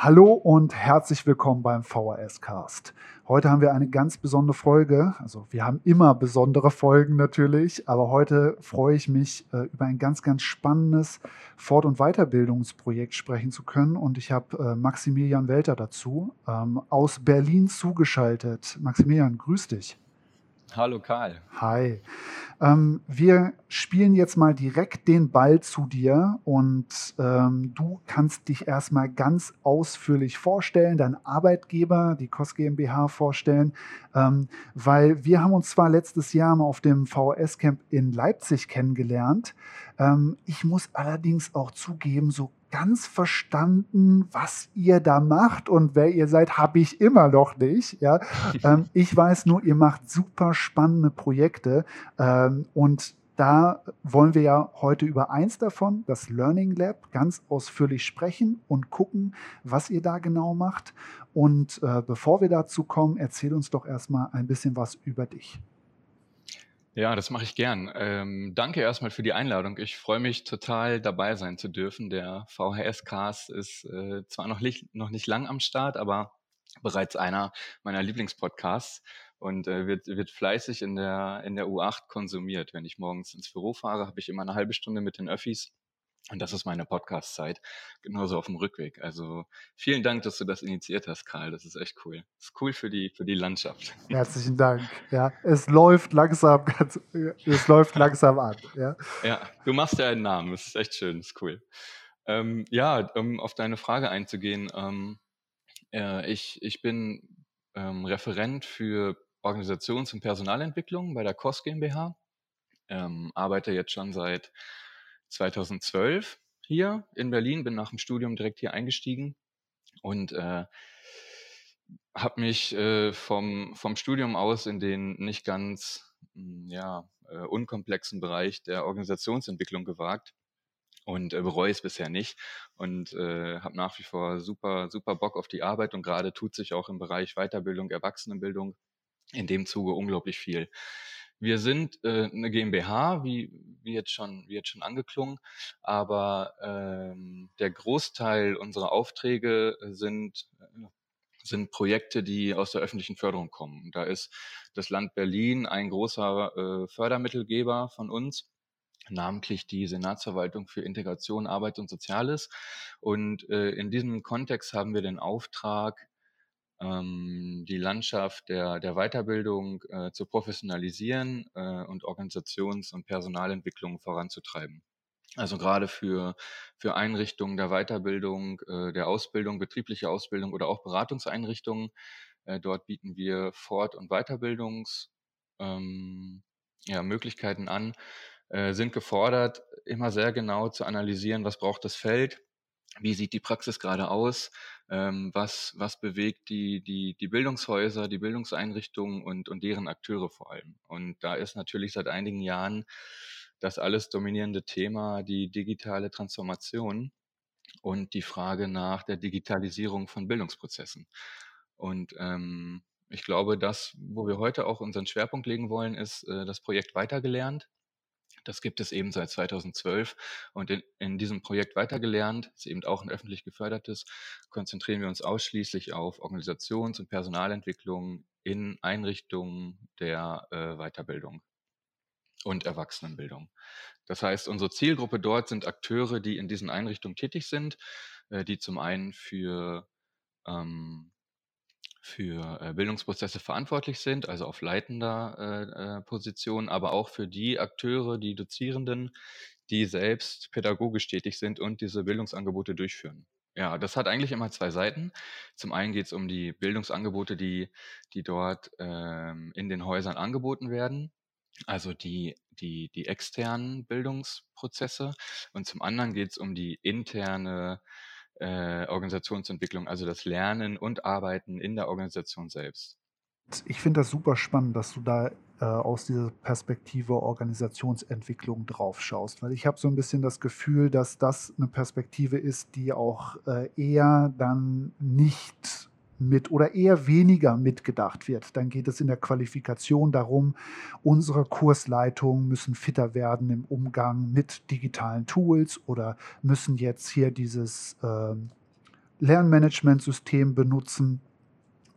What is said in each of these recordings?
Hallo und herzlich willkommen beim VHS Cast. Heute haben wir eine ganz besondere Folge. Also wir haben immer besondere Folgen natürlich, aber heute freue ich mich, äh, über ein ganz, ganz spannendes Fort- und Weiterbildungsprojekt sprechen zu können. Und ich habe äh, Maximilian Welter dazu, ähm, aus Berlin zugeschaltet. Maximilian, grüß dich. Hallo Karl. Hi. Ähm, wir spielen jetzt mal direkt den Ball zu dir und ähm, du kannst dich erstmal ganz ausführlich vorstellen, deinen Arbeitgeber, die KOS GmbH vorstellen, ähm, weil wir haben uns zwar letztes Jahr mal auf dem VHS-Camp in Leipzig kennengelernt. Ähm, ich muss allerdings auch zugeben, so ganz verstanden, was ihr da macht und wer ihr seid, habe ich immer noch nicht. Ja? ähm, ich weiß nur, ihr macht super spannende Projekte ähm, und da wollen wir ja heute über eins davon, das Learning Lab, ganz ausführlich sprechen und gucken, was ihr da genau macht. Und äh, bevor wir dazu kommen, erzähl uns doch erstmal ein bisschen was über dich. Ja, das mache ich gern. Ähm, danke erstmal für die Einladung. Ich freue mich total dabei sein zu dürfen. Der VHS-Cast ist äh, zwar noch nicht, noch nicht lang am Start, aber bereits einer meiner Lieblingspodcasts und äh, wird, wird fleißig in der, in der U8 konsumiert. Wenn ich morgens ins Büro fahre, habe ich immer eine halbe Stunde mit den Öffis und das ist meine Podcast-Zeit, genauso auf dem Rückweg. Also vielen Dank, dass du das initiiert hast, Karl. Das ist echt cool. Das ist cool für die, für die Landschaft. Herzlichen Dank. Ja, es läuft langsam, ganz, es läuft langsam an. Ja. ja, du machst ja einen Namen. Das ist echt schön. Das ist cool. Ähm, ja, um auf deine Frage einzugehen. Ähm, äh, ich, ich bin ähm, Referent für Organisations- und Personalentwicklung bei der KOS GmbH. Ähm, arbeite jetzt schon seit 2012 hier in Berlin, bin nach dem Studium direkt hier eingestiegen und äh, habe mich äh, vom, vom Studium aus in den nicht ganz hm, ja, äh, unkomplexen Bereich der Organisationsentwicklung gewagt und äh, bereue es bisher nicht und äh, habe nach wie vor super, super Bock auf die Arbeit und gerade tut sich auch im Bereich Weiterbildung, Erwachsenenbildung in dem Zuge unglaublich viel. Wir sind äh, eine GmbH, wie, wie, jetzt schon, wie jetzt schon angeklungen, aber ähm, der Großteil unserer Aufträge sind, äh, sind Projekte, die aus der öffentlichen Förderung kommen. Da ist das Land Berlin ein großer äh, Fördermittelgeber von uns namentlich die Senatsverwaltung für Integration, Arbeit und Soziales. Und äh, in diesem Kontext haben wir den Auftrag, ähm, die Landschaft der, der Weiterbildung äh, zu professionalisieren äh, und Organisations- und Personalentwicklung voranzutreiben. Also gerade für, für Einrichtungen der Weiterbildung, äh, der Ausbildung, betriebliche Ausbildung oder auch Beratungseinrichtungen. Äh, dort bieten wir Fort- und Weiterbildungs ähm, ja, Möglichkeiten an, äh, sind gefordert, immer sehr genau zu analysieren, was braucht das Feld, wie sieht die Praxis gerade aus, ähm, was, was bewegt die, die, die Bildungshäuser, die Bildungseinrichtungen und, und deren Akteure vor allem. Und da ist natürlich seit einigen Jahren das alles dominierende Thema die digitale Transformation und die Frage nach der Digitalisierung von Bildungsprozessen. Und ähm, ich glaube, das, wo wir heute auch unseren Schwerpunkt legen wollen, ist äh, das Projekt Weitergelernt. Das gibt es eben seit 2012 und in, in diesem Projekt weitergelernt, ist eben auch ein öffentlich gefördertes, konzentrieren wir uns ausschließlich auf Organisations- und Personalentwicklung in Einrichtungen der äh, Weiterbildung und Erwachsenenbildung. Das heißt, unsere Zielgruppe dort sind Akteure, die in diesen Einrichtungen tätig sind, äh, die zum einen für ähm, für äh, Bildungsprozesse verantwortlich sind, also auf leitender äh, äh, Position, aber auch für die Akteure, die Dozierenden, die selbst pädagogisch tätig sind und diese Bildungsangebote durchführen. Ja, das hat eigentlich immer zwei Seiten. Zum einen geht es um die Bildungsangebote, die, die dort ähm, in den Häusern angeboten werden, also die, die, die externen Bildungsprozesse. Und zum anderen geht es um die interne äh, Organisationsentwicklung, also das Lernen und Arbeiten in der Organisation selbst. Ich finde das super spannend, dass du da äh, aus dieser Perspektive Organisationsentwicklung drauf schaust, weil ich habe so ein bisschen das Gefühl, dass das eine Perspektive ist, die auch äh, eher dann nicht mit oder eher weniger mitgedacht wird. Dann geht es in der Qualifikation darum, unsere Kursleitungen müssen fitter werden im Umgang mit digitalen Tools oder müssen jetzt hier dieses ähm, Lernmanagementsystem benutzen,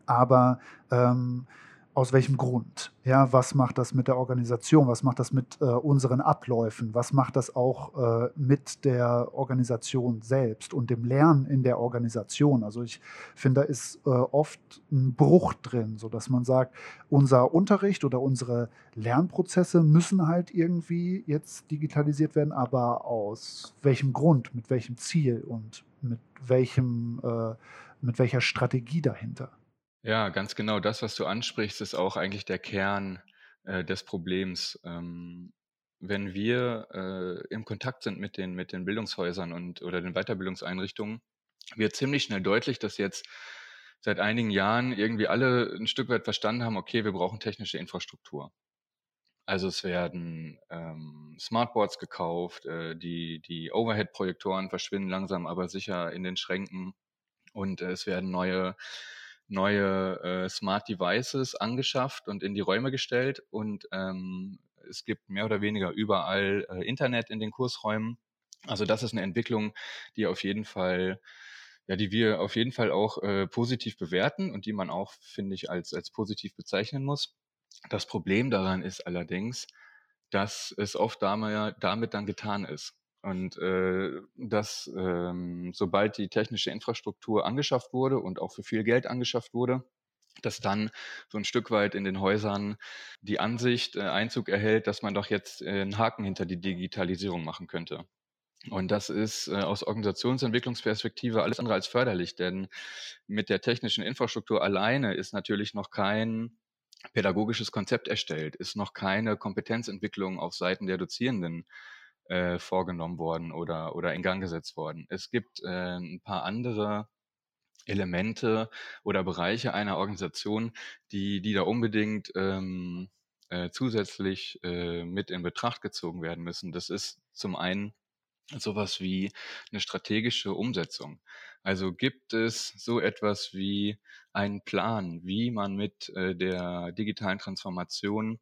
aber ähm, aus welchem Grund? Ja, was macht das mit der Organisation? Was macht das mit äh, unseren Abläufen? Was macht das auch äh, mit der Organisation selbst und dem Lernen in der Organisation? Also ich finde, da ist äh, oft ein Bruch drin, so dass man sagt, unser Unterricht oder unsere Lernprozesse müssen halt irgendwie jetzt digitalisiert werden, aber aus welchem Grund, mit welchem Ziel und mit welchem, äh, mit welcher Strategie dahinter? Ja, ganz genau. Das, was du ansprichst, ist auch eigentlich der Kern äh, des Problems. Ähm, wenn wir äh, im Kontakt sind mit den, mit den Bildungshäusern und oder den Weiterbildungseinrichtungen, wird ziemlich schnell deutlich, dass jetzt seit einigen Jahren irgendwie alle ein Stück weit verstanden haben, okay, wir brauchen technische Infrastruktur. Also es werden ähm, Smartboards gekauft, äh, die, die Overhead-Projektoren verschwinden langsam aber sicher in den Schränken und äh, es werden neue neue äh, Smart Devices angeschafft und in die Räume gestellt und ähm, es gibt mehr oder weniger überall äh, Internet in den Kursräumen. Also das ist eine Entwicklung, die auf jeden Fall, ja, die wir auf jeden Fall auch äh, positiv bewerten und die man auch, finde ich, als, als positiv bezeichnen muss. Das Problem daran ist allerdings, dass es oft damit, damit dann getan ist. Und äh, dass ähm, sobald die technische Infrastruktur angeschafft wurde und auch für viel Geld angeschafft wurde, dass dann so ein Stück weit in den Häusern die Ansicht äh, Einzug erhält, dass man doch jetzt äh, einen Haken hinter die Digitalisierung machen könnte. Und das ist äh, aus Organisationsentwicklungsperspektive alles andere als förderlich, denn mit der technischen Infrastruktur alleine ist natürlich noch kein pädagogisches Konzept erstellt, ist noch keine Kompetenzentwicklung auf Seiten der Dozierenden äh, vorgenommen worden oder, oder in Gang gesetzt worden. Es gibt äh, ein paar andere Elemente oder Bereiche einer Organisation, die, die da unbedingt ähm, äh, zusätzlich äh, mit in Betracht gezogen werden müssen. Das ist zum einen sowas wie eine strategische Umsetzung. Also gibt es so etwas wie einen Plan, wie man mit äh, der digitalen Transformation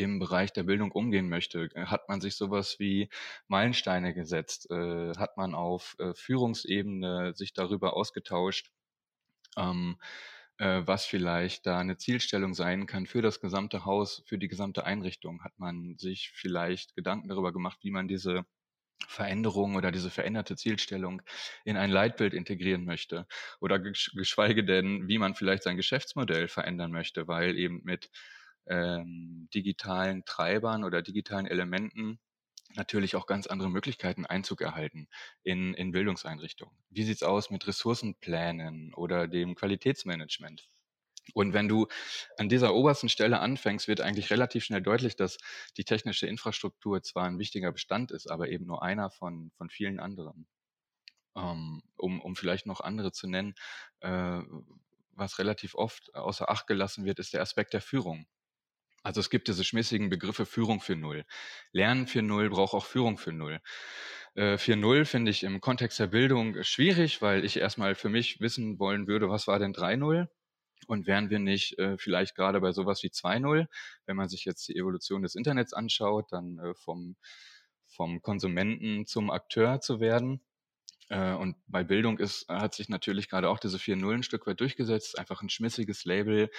im Bereich der Bildung umgehen möchte. Äh, hat man sich sowas wie Meilensteine gesetzt? Äh, hat man auf äh, Führungsebene sich darüber ausgetauscht, ähm, äh, was vielleicht da eine Zielstellung sein kann für das gesamte Haus, für die gesamte Einrichtung? Hat man sich vielleicht Gedanken darüber gemacht, wie man diese Veränderung oder diese veränderte Zielstellung in ein Leitbild integrieren möchte oder geschweige denn, wie man vielleicht sein Geschäftsmodell verändern möchte, weil eben mit ähm, digitalen Treibern oder digitalen Elementen natürlich auch ganz andere Möglichkeiten Einzug erhalten in, in Bildungseinrichtungen. Wie sieht's aus mit Ressourcenplänen oder dem Qualitätsmanagement? Und wenn du an dieser obersten Stelle anfängst, wird eigentlich relativ schnell deutlich, dass die technische Infrastruktur zwar ein wichtiger Bestand ist, aber eben nur einer von, von vielen anderen. Ähm, um, um vielleicht noch andere zu nennen, äh, was relativ oft außer Acht gelassen wird, ist der Aspekt der Führung. Also es gibt diese schmissigen Begriffe Führung für Null. Lernen für Null braucht auch Führung für Null. Äh, für Null finde ich im Kontext der Bildung schwierig, weil ich erstmal für mich wissen wollen würde, was war denn 3-0? Und wären wir nicht äh, vielleicht gerade bei sowas wie 2-0, wenn man sich jetzt die Evolution des Internets anschaut, dann äh, vom, vom Konsumenten zum Akteur zu werden? Äh, und bei Bildung ist, hat sich natürlich gerade auch diese 4-0 ein Stück weit durchgesetzt. Einfach ein schmissiges Label,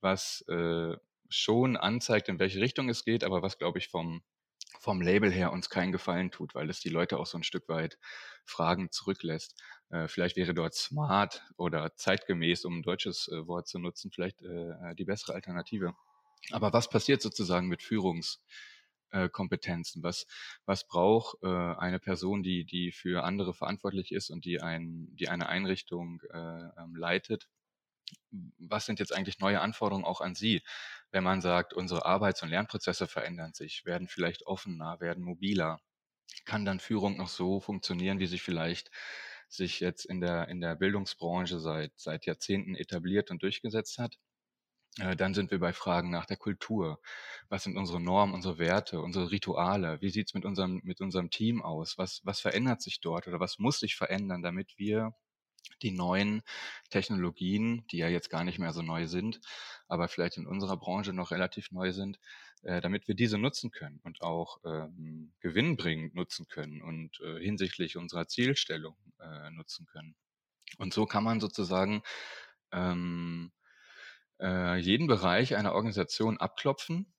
was äh, schon anzeigt, in welche Richtung es geht, aber was, glaube ich, vom, vom Label her uns keinen Gefallen tut, weil es die Leute auch so ein Stück weit Fragen zurücklässt. Äh, vielleicht wäre dort smart oder zeitgemäß, um ein deutsches äh, Wort zu nutzen, vielleicht äh, die bessere Alternative. Aber was passiert sozusagen mit Führungskompetenzen? Was, was braucht äh, eine Person, die, die für andere verantwortlich ist und die, ein, die eine Einrichtung äh, ähm, leitet? Was sind jetzt eigentlich neue Anforderungen auch an Sie? wenn man sagt, unsere Arbeits- und Lernprozesse verändern sich, werden vielleicht offener, werden mobiler, kann dann Führung noch so funktionieren, wie sie vielleicht sich jetzt in der, in der Bildungsbranche seit, seit Jahrzehnten etabliert und durchgesetzt hat. Äh, dann sind wir bei Fragen nach der Kultur. Was sind unsere Normen, unsere Werte, unsere Rituale? Wie sieht es mit unserem, mit unserem Team aus? Was, was verändert sich dort oder was muss sich verändern, damit wir die neuen Technologien, die ja jetzt gar nicht mehr so neu sind, aber vielleicht in unserer Branche noch relativ neu sind, äh, damit wir diese nutzen können und auch ähm, gewinnbringend nutzen können und äh, hinsichtlich unserer Zielstellung äh, nutzen können. Und so kann man sozusagen ähm, äh, jeden Bereich einer Organisation abklopfen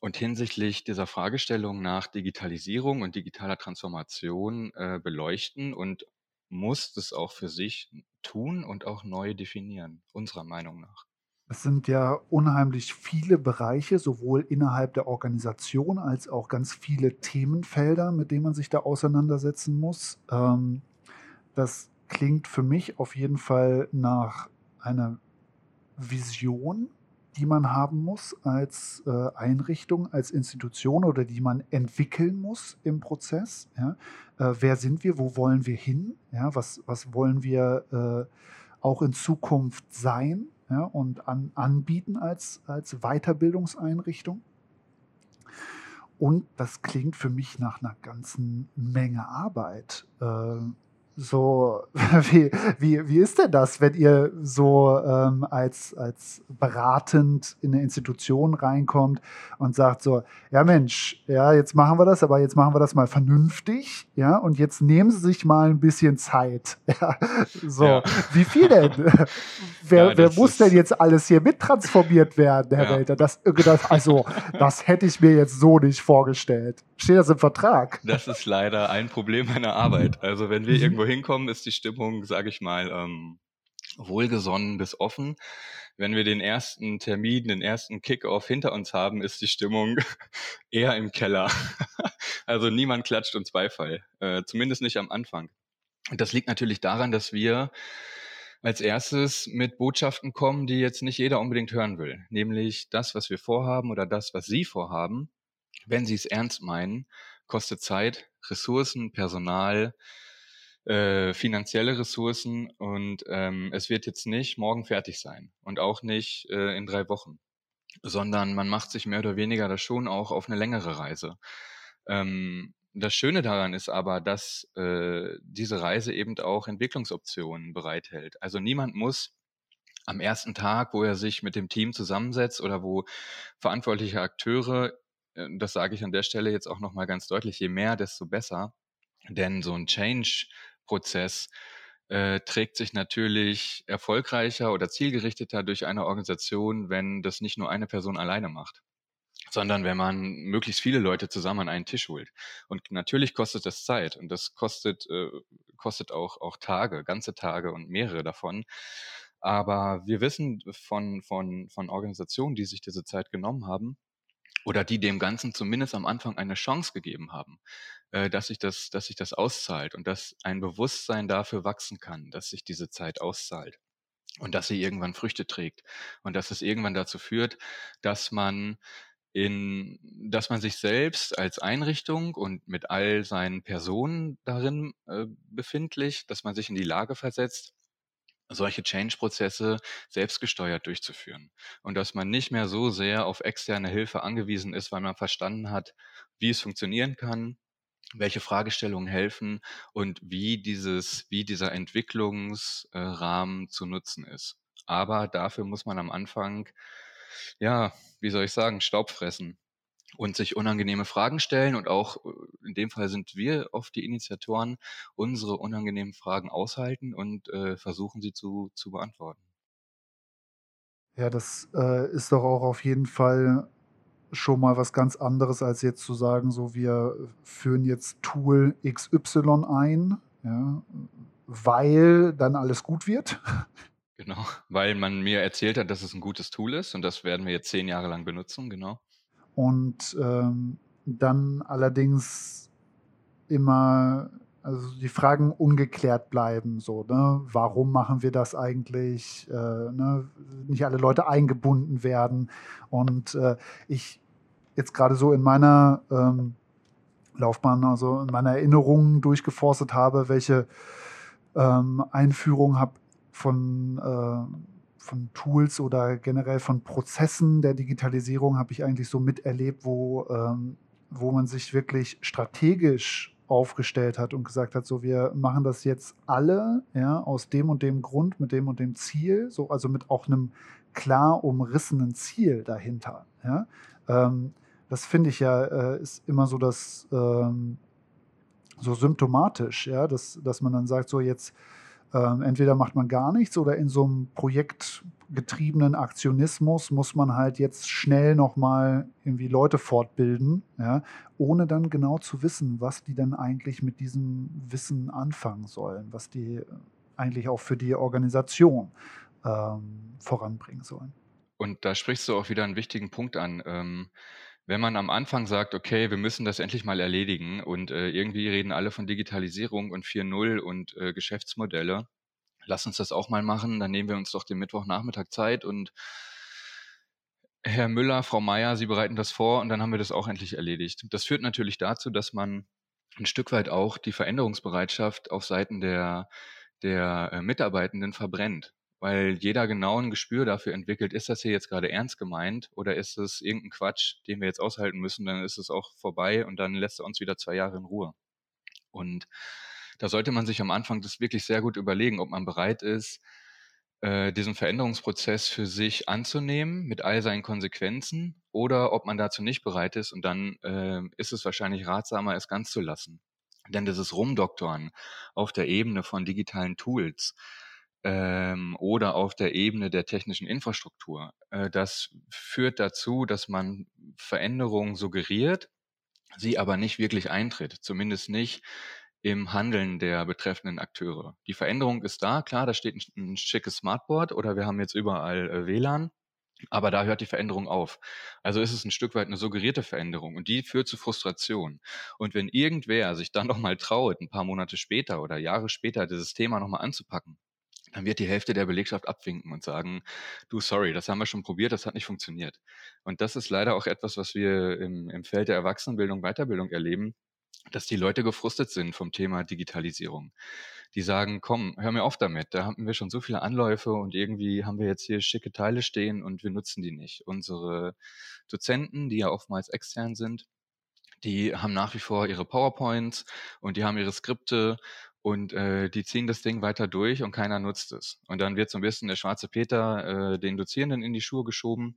und hinsichtlich dieser Fragestellung nach Digitalisierung und digitaler Transformation äh, beleuchten und muss das auch für sich tun und auch neu definieren, unserer Meinung nach. Es sind ja unheimlich viele Bereiche, sowohl innerhalb der Organisation als auch ganz viele Themenfelder, mit denen man sich da auseinandersetzen muss. Ähm, das klingt für mich auf jeden Fall nach einer Vision, die man haben muss als äh, Einrichtung, als Institution oder die man entwickeln muss im Prozess. Ja? Äh, wer sind wir? Wo wollen wir hin? Ja? Was, was wollen wir äh, auch in Zukunft sein ja? und an, anbieten als, als Weiterbildungseinrichtung? Und das klingt für mich nach einer ganzen Menge Arbeit. Äh, so, wie, wie, wie ist denn das, wenn ihr so ähm, als, als beratend in eine Institution reinkommt und sagt so, ja Mensch, ja, jetzt machen wir das, aber jetzt machen wir das mal vernünftig, ja, und jetzt nehmen Sie sich mal ein bisschen Zeit. Ja, so, ja. wie viel denn? wer, ja, wer muss denn jetzt alles hier mittransformiert werden, Herr ja. Welter? Das, das, also, das hätte ich mir jetzt so nicht vorgestellt. Steht das im Vertrag? Das ist leider ein Problem meiner Arbeit. Also, wenn wir mhm. Hinkommen, ist die Stimmung, sage ich mal, ähm, wohlgesonnen bis offen. Wenn wir den ersten Termin, den ersten Kickoff hinter uns haben, ist die Stimmung eher im Keller. also niemand klatscht uns Beifall, äh, zumindest nicht am Anfang. Und das liegt natürlich daran, dass wir als erstes mit Botschaften kommen, die jetzt nicht jeder unbedingt hören will. Nämlich das, was wir vorhaben oder das, was Sie vorhaben, wenn Sie es ernst meinen, kostet Zeit, Ressourcen, Personal, äh, finanzielle Ressourcen und ähm, es wird jetzt nicht morgen fertig sein und auch nicht äh, in drei Wochen, sondern man macht sich mehr oder weniger das schon auch auf eine längere Reise. Ähm, das Schöne daran ist aber, dass äh, diese Reise eben auch Entwicklungsoptionen bereithält. Also niemand muss am ersten Tag, wo er sich mit dem Team zusammensetzt oder wo verantwortliche Akteure, äh, das sage ich an der Stelle jetzt auch nochmal ganz deutlich, je mehr, desto besser. Denn so ein Change-Prozess äh, trägt sich natürlich erfolgreicher oder zielgerichteter durch eine Organisation, wenn das nicht nur eine Person alleine macht sondern wenn man möglichst viele Leute zusammen an einen Tisch holt. Und natürlich kostet das Zeit und das kostet, äh, kostet auch, auch Tage, ganze Tage und mehrere davon. Aber wir wissen von, von, von Organisationen, die sich diese Zeit genommen haben, oder die dem Ganzen zumindest am Anfang eine Chance gegeben haben, äh, dass sich das, dass sich das auszahlt und dass ein Bewusstsein dafür wachsen kann, dass sich diese Zeit auszahlt und dass sie irgendwann Früchte trägt und dass es irgendwann dazu führt, dass man in, dass man sich selbst als Einrichtung und mit all seinen Personen darin äh, befindlich, dass man sich in die Lage versetzt, solche Change-Prozesse selbstgesteuert durchzuführen. Und dass man nicht mehr so sehr auf externe Hilfe angewiesen ist, weil man verstanden hat, wie es funktionieren kann, welche Fragestellungen helfen und wie dieses, wie dieser Entwicklungsrahmen zu nutzen ist. Aber dafür muss man am Anfang ja, wie soll ich sagen, Staub fressen und sich unangenehme Fragen stellen und auch äh, in dem Fall sind wir oft die Initiatoren, unsere unangenehmen Fragen aushalten und äh, versuchen sie zu, zu beantworten. Ja, das äh, ist doch auch auf jeden Fall schon mal was ganz anderes, als jetzt zu sagen, so wir führen jetzt Tool XY ein, ja, weil dann alles gut wird. Genau, weil man mir erzählt hat, dass es ein gutes Tool ist und das werden wir jetzt zehn Jahre lang benutzen, genau. Und ähm, dann allerdings immer, also die Fragen ungeklärt bleiben, so, ne? Warum machen wir das eigentlich? Äh, ne? Nicht alle Leute eingebunden werden. Und äh, ich jetzt gerade so in meiner ähm, Laufbahn, also in meiner Erinnerung durchgeforstet habe, welche ähm, Einführung habe von, äh, von Tools oder generell von Prozessen der Digitalisierung habe ich eigentlich so miterlebt, wo, ähm, wo man sich wirklich strategisch aufgestellt hat und gesagt hat, so wir machen das jetzt alle, ja, aus dem und dem Grund, mit dem und dem Ziel, so also mit auch einem klar umrissenen Ziel dahinter. Ja. Ähm, das finde ich ja äh, ist immer so das ähm, so symptomatisch, ja, dass, dass man dann sagt, so jetzt Ähm, entweder macht man gar nichts oder in so einem projektgetriebenen Aktionismus muss man halt jetzt schnell nochmal irgendwie Leute fortbilden, ja, ohne dann genau zu wissen, was die dann eigentlich mit diesem Wissen anfangen sollen, was die eigentlich auch für die Organisation ähm, voranbringen sollen. Und da sprichst du auch wieder einen wichtigen Punkt an. Ähm, wenn man am Anfang sagt, okay, wir müssen das endlich mal erledigen und äh, irgendwie reden alle von Digitalisierung und 4.0 und äh, Geschäftsmodelle, lass uns das auch mal machen, dann nehmen wir uns doch den Mittwochnachmittag Zeit und Herr Müller, Frau Meier, Sie bereiten das vor und dann haben wir das auch endlich erledigt. Das führt natürlich dazu, dass man ein Stück weit auch die Veränderungsbereitschaft auf Seiten der, der äh, Mitarbeitenden verbrennt weil jeder genau ein Gespür dafür entwickelt, ist das hier jetzt gerade ernst gemeint oder ist es irgendein Quatsch, den wir jetzt aushalten müssen, dann ist es auch vorbei und dann lässt er uns wieder zwei Jahre in Ruhe. Und da sollte man sich am Anfang das wirklich sehr gut überlegen, ob man bereit ist, äh, diesen Veränderungsprozess für sich anzunehmen mit all seinen Konsequenzen oder ob man dazu nicht bereit ist und dann äh, ist es wahrscheinlich ratsamer, es ganz zu lassen. Denn dieses Rumdoktoren auf der Ebene von digitalen Tools, ähm, oder auf der Ebene der technischen Infrastruktur. Äh, das führt dazu, dass man Veränderungen suggeriert, sie aber nicht wirklich eintritt, zumindest nicht im Handeln der betreffenden Akteure. Die Veränderung ist da, klar, da steht ein, ein schickes Smartboard oder wir haben jetzt überall äh, WLAN, aber da hört die Veränderung auf. Also ist es ein Stück weit eine suggerierte Veränderung und die führt zu Frustration. Und wenn irgendwer sich dann nochmal traut, ein paar Monate später oder Jahre später dieses Thema nochmal anzupacken, dann wird die Hälfte der Belegschaft abwinken und sagen, du, sorry, das haben wir schon probiert, das hat nicht funktioniert. Und das ist leider auch etwas, was wir im, im Feld der Erwachsenenbildung, Weiterbildung erleben, dass die Leute gefrustet sind vom Thema Digitalisierung. Die sagen, komm, hör mir auf damit, da haben wir schon so viele Anläufe und irgendwie haben wir jetzt hier schicke Teile stehen und wir nutzen die nicht. Unsere Dozenten, die ja oftmals extern sind, die haben nach wie vor ihre PowerPoints und die haben ihre Skripte und äh, die ziehen das Ding weiter durch und keiner nutzt es. Und dann wird so ein bisschen der schwarze Peter äh, den Dozierenden in die Schuhe geschoben.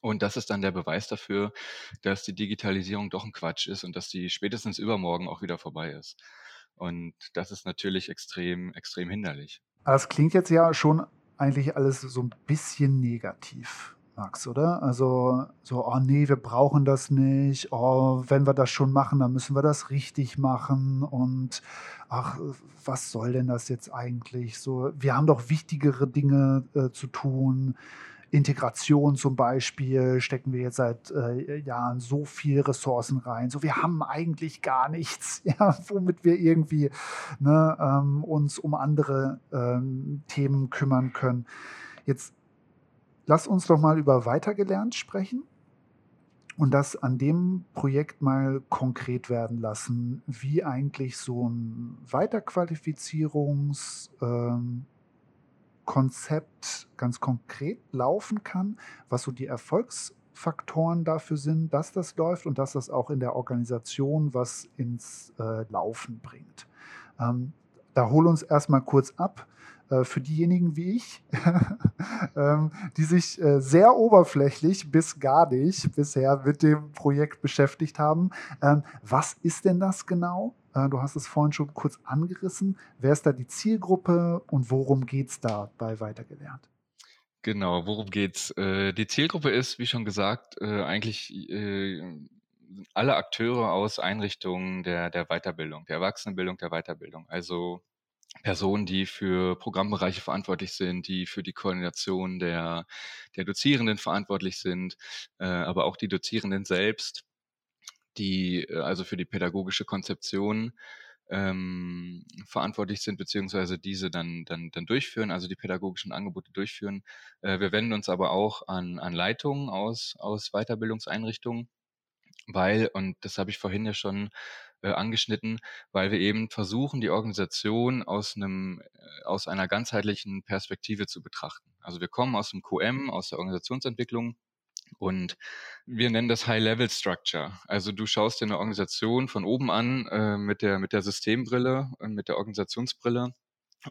Und das ist dann der Beweis dafür, dass die Digitalisierung doch ein Quatsch ist und dass die spätestens übermorgen auch wieder vorbei ist. Und das ist natürlich extrem, extrem hinderlich. Das klingt jetzt ja schon eigentlich alles so ein bisschen negativ. Max, oder? Also so, oh nee, wir brauchen das nicht. Oh, wenn wir das schon machen, dann müssen wir das richtig machen. Und ach, was soll denn das jetzt eigentlich? So, wir haben doch wichtigere Dinge äh, zu tun. Integration zum Beispiel stecken wir jetzt seit äh, Jahren so viel Ressourcen rein. So, wir haben eigentlich gar nichts, ja, womit wir irgendwie ne, ähm, uns um andere ähm, Themen kümmern können. Jetzt lass uns doch mal über weitergelernt sprechen und das an dem Projekt mal konkret werden lassen, wie eigentlich so ein Weiterqualifizierungskonzept ähm, ganz konkret laufen kann, was so die Erfolgsfaktoren dafür sind, dass das läuft und dass das auch in der Organisation was ins äh, Laufen bringt. Ähm, da hol uns erstmal kurz ab. Äh, für diejenigen wie ich, ähm, die sich äh, sehr oberflächlich bis gar nicht bisher mit dem Projekt beschäftigt haben. Ähm, was ist denn das genau? Äh, du hast es vorhin schon kurz angerissen. Wer ist da die Zielgruppe und worum geht es da bei Weitergelernt? Genau, worum geht's? Die Zielgruppe ist, wie schon gesagt, eigentlich alle Akteure aus Einrichtungen der, der Weiterbildung, der Erwachsenenbildung, der Weiterbildung. Also Personen, die für Programmbereiche verantwortlich sind, die für die Koordination der, der Dozierenden verantwortlich sind, äh, aber auch die Dozierenden selbst, die äh, also für die pädagogische Konzeption ähm, verantwortlich sind, beziehungsweise diese dann, dann, dann durchführen, also die pädagogischen Angebote durchführen. Äh, wir wenden uns aber auch an, an Leitungen aus, aus Weiterbildungseinrichtungen, weil, und das habe ich vorhin ja schon äh, angeschnitten, weil wir eben versuchen, die Organisation aus einem äh, aus einer ganzheitlichen Perspektive zu betrachten. Also wir kommen aus dem QM, aus der Organisationsentwicklung und wir nennen das High-Level Structure. Also du schaust dir eine Organisation von oben an äh, mit der mit der Systembrille, äh, mit der Organisationsbrille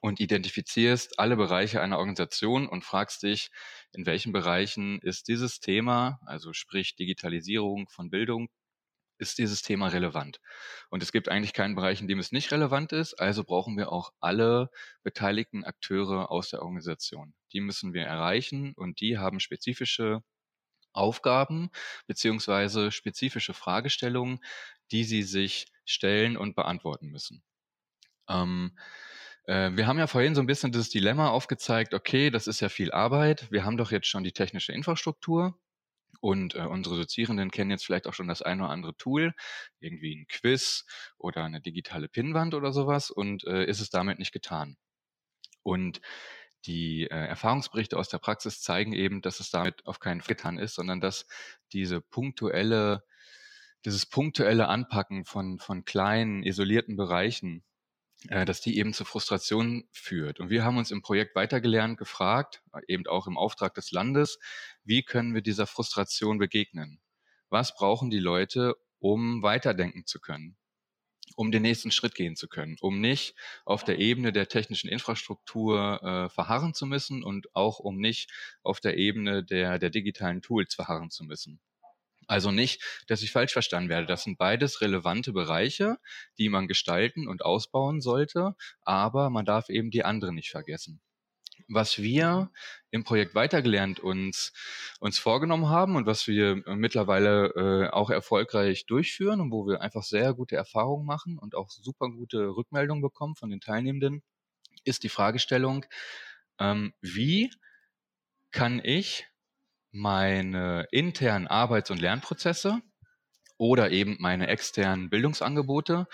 und identifizierst alle Bereiche einer Organisation und fragst dich, in welchen Bereichen ist dieses Thema, also sprich Digitalisierung von Bildung, ist dieses Thema relevant. Und es gibt eigentlich keinen Bereich, in dem es nicht relevant ist. Also brauchen wir auch alle beteiligten Akteure aus der Organisation. Die müssen wir erreichen und die haben spezifische Aufgaben beziehungsweise spezifische Fragestellungen, die sie sich stellen und beantworten müssen. Ähm, äh, wir haben ja vorhin so ein bisschen das Dilemma aufgezeigt, okay, das ist ja viel Arbeit, wir haben doch jetzt schon die technische Infrastruktur, und äh, unsere Dozierenden kennen jetzt vielleicht auch schon das eine oder andere Tool, irgendwie ein Quiz oder eine digitale Pinnwand oder sowas und äh, ist es damit nicht getan. Und die äh, Erfahrungsberichte aus der Praxis zeigen eben, dass es damit auf keinen Fall getan ist, sondern dass diese punktuelle, dieses punktuelle Anpacken von, von kleinen, isolierten Bereichen äh, dass die eben zu Frustration führt. Und wir haben uns im Projekt weitergelernt gefragt, eben auch im Auftrag des Landes, wie können wir dieser Frustration begegnen? Was brauchen die Leute, um weiterdenken zu können? um den nächsten Schritt gehen zu können, um nicht auf der Ebene der technischen Infrastruktur äh, verharren zu müssen und auch um nicht auf der Ebene der, der digitalen Tools verharren zu müssen. Also nicht, dass ich falsch verstanden werde. Das sind beides relevante Bereiche, die man gestalten und ausbauen sollte, aber man darf eben die anderen nicht vergessen. Was wir im Projekt weitergelernt uns, uns vorgenommen haben und was wir mittlerweile äh, auch erfolgreich durchführen und wo wir einfach sehr gute Erfahrungen machen und auch super gute Rückmeldungen bekommen von den Teilnehmenden, ist die Fragestellung, ähm, wie kann ich meine internen Arbeits- und Lernprozesse oder eben meine externen Bildungsangebote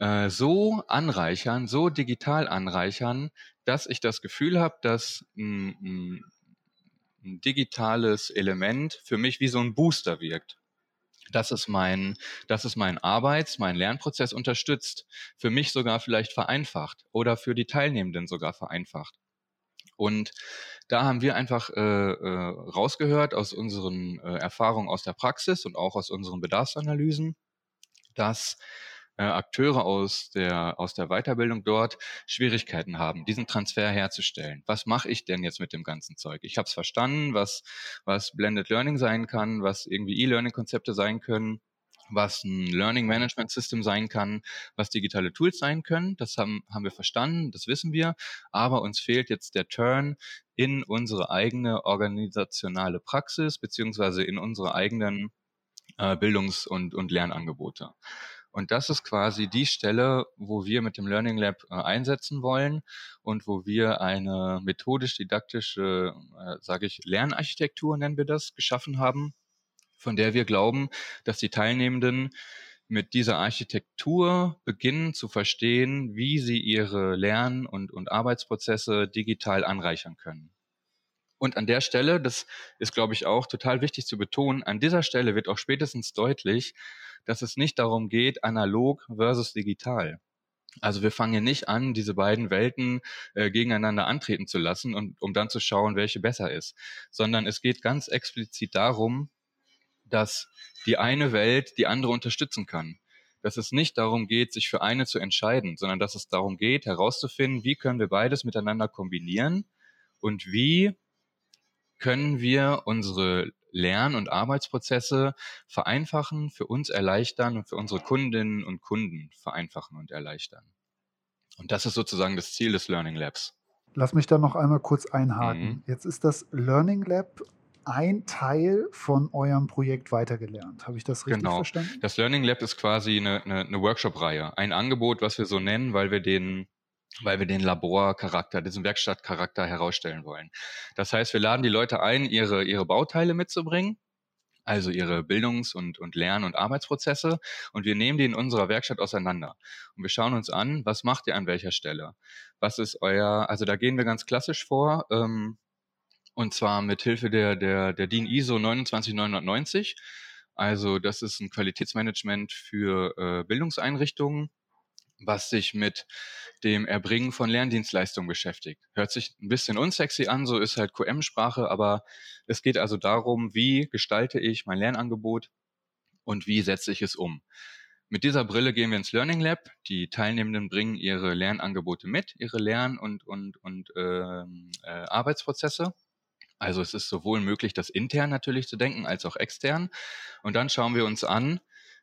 äh, so anreichern, so digital anreichern, dass ich das Gefühl habe, dass ein, ein, digitales Element für mich wie so ein Booster wirkt dass es mein, dass es meinen Arbeits-, meinen Lernprozess unterstützt, für mich sogar vielleicht vereinfacht oder für die Teilnehmenden sogar vereinfacht. Und da haben wir einfach äh, äh, rausgehört aus unseren äh, Erfahrungen aus der Praxis und auch aus unseren Bedarfsanalysen, dass äh, Akteure aus der, aus der Weiterbildung dort Schwierigkeiten haben, diesen Transfer herzustellen. Was mache ich denn jetzt mit dem ganzen Zeug? Ich habe es verstanden, was, was Blended Learning sein kann, was irgendwie E-Learning-Konzepte sein können was ein Learning Management System sein kann, was digitale Tools sein können. Das haben, haben wir verstanden, das wissen wir. Aber uns fehlt jetzt der Turn in unsere eigene organisationale Praxis beziehungsweise in unsere eigenen äh, Bildungs- und, und Lernangebote. Und das ist quasi die Stelle, wo wir mit dem Learning Lab äh, einsetzen wollen und wo wir eine methodisch-didaktische, äh, sage ich, Lernarchitektur nennen wir das, geschaffen haben, von der wir glauben, dass die Teilnehmenden mit dieser Architektur beginnen zu verstehen, wie sie ihre Lern- und, und Arbeitsprozesse digital anreichern können. Und an der Stelle, das ist, glaube ich, auch total wichtig zu betonen, an dieser Stelle wird auch spätestens deutlich, dass es nicht darum geht, analog versus digital. Also wir fangen hier nicht an, diese beiden Welten äh, gegeneinander antreten zu lassen und um dann zu schauen, welche besser ist, sondern es geht ganz explizit darum, dass die eine Welt die andere unterstützen kann. Dass es nicht darum geht, sich für eine zu entscheiden, sondern dass es darum geht, herauszufinden, wie können wir beides miteinander kombinieren und wie können wir unsere Lern- und Arbeitsprozesse vereinfachen, für uns erleichtern und für unsere Kundinnen und Kunden vereinfachen und erleichtern. Und das ist sozusagen das Ziel des Learning Labs. Lass mich da noch einmal kurz einhaken. Mhm. Jetzt ist das Learning Lab ein Teil von eurem Projekt weitergelernt. Habe ich das richtig genau. verstanden? Das Learning Lab ist quasi eine, eine, eine Workshop-Reihe. Ein Angebot, was wir so nennen, weil wir den weil wir den Laborcharakter, diesen Werkstattcharakter herausstellen wollen. Das heißt, wir laden die Leute ein, ihre, ihre Bauteile mitzubringen, also ihre Bildungs- und, und Lern- und Arbeitsprozesse, und wir nehmen die in unserer Werkstatt auseinander. Und wir schauen uns an, was macht ihr an welcher Stelle? Was ist euer, also da gehen wir ganz klassisch vor, ähm, und zwar mit Hilfe der, der, der DIN ISO 29990. Also das ist ein Qualitätsmanagement für äh, Bildungseinrichtungen, was sich mit dem Erbringen von Lerndienstleistungen beschäftigt. Hört sich ein bisschen unsexy an, so ist halt QM-Sprache, aber es geht also darum, wie gestalte ich mein Lernangebot und wie setze ich es um. Mit dieser Brille gehen wir ins Learning Lab. Die Teilnehmenden bringen ihre Lernangebote mit, ihre Lern- und, und, und ähm, äh, Arbeitsprozesse also es ist sowohl möglich, das intern natürlich zu denken, als auch extern. Und dann schauen wir uns an,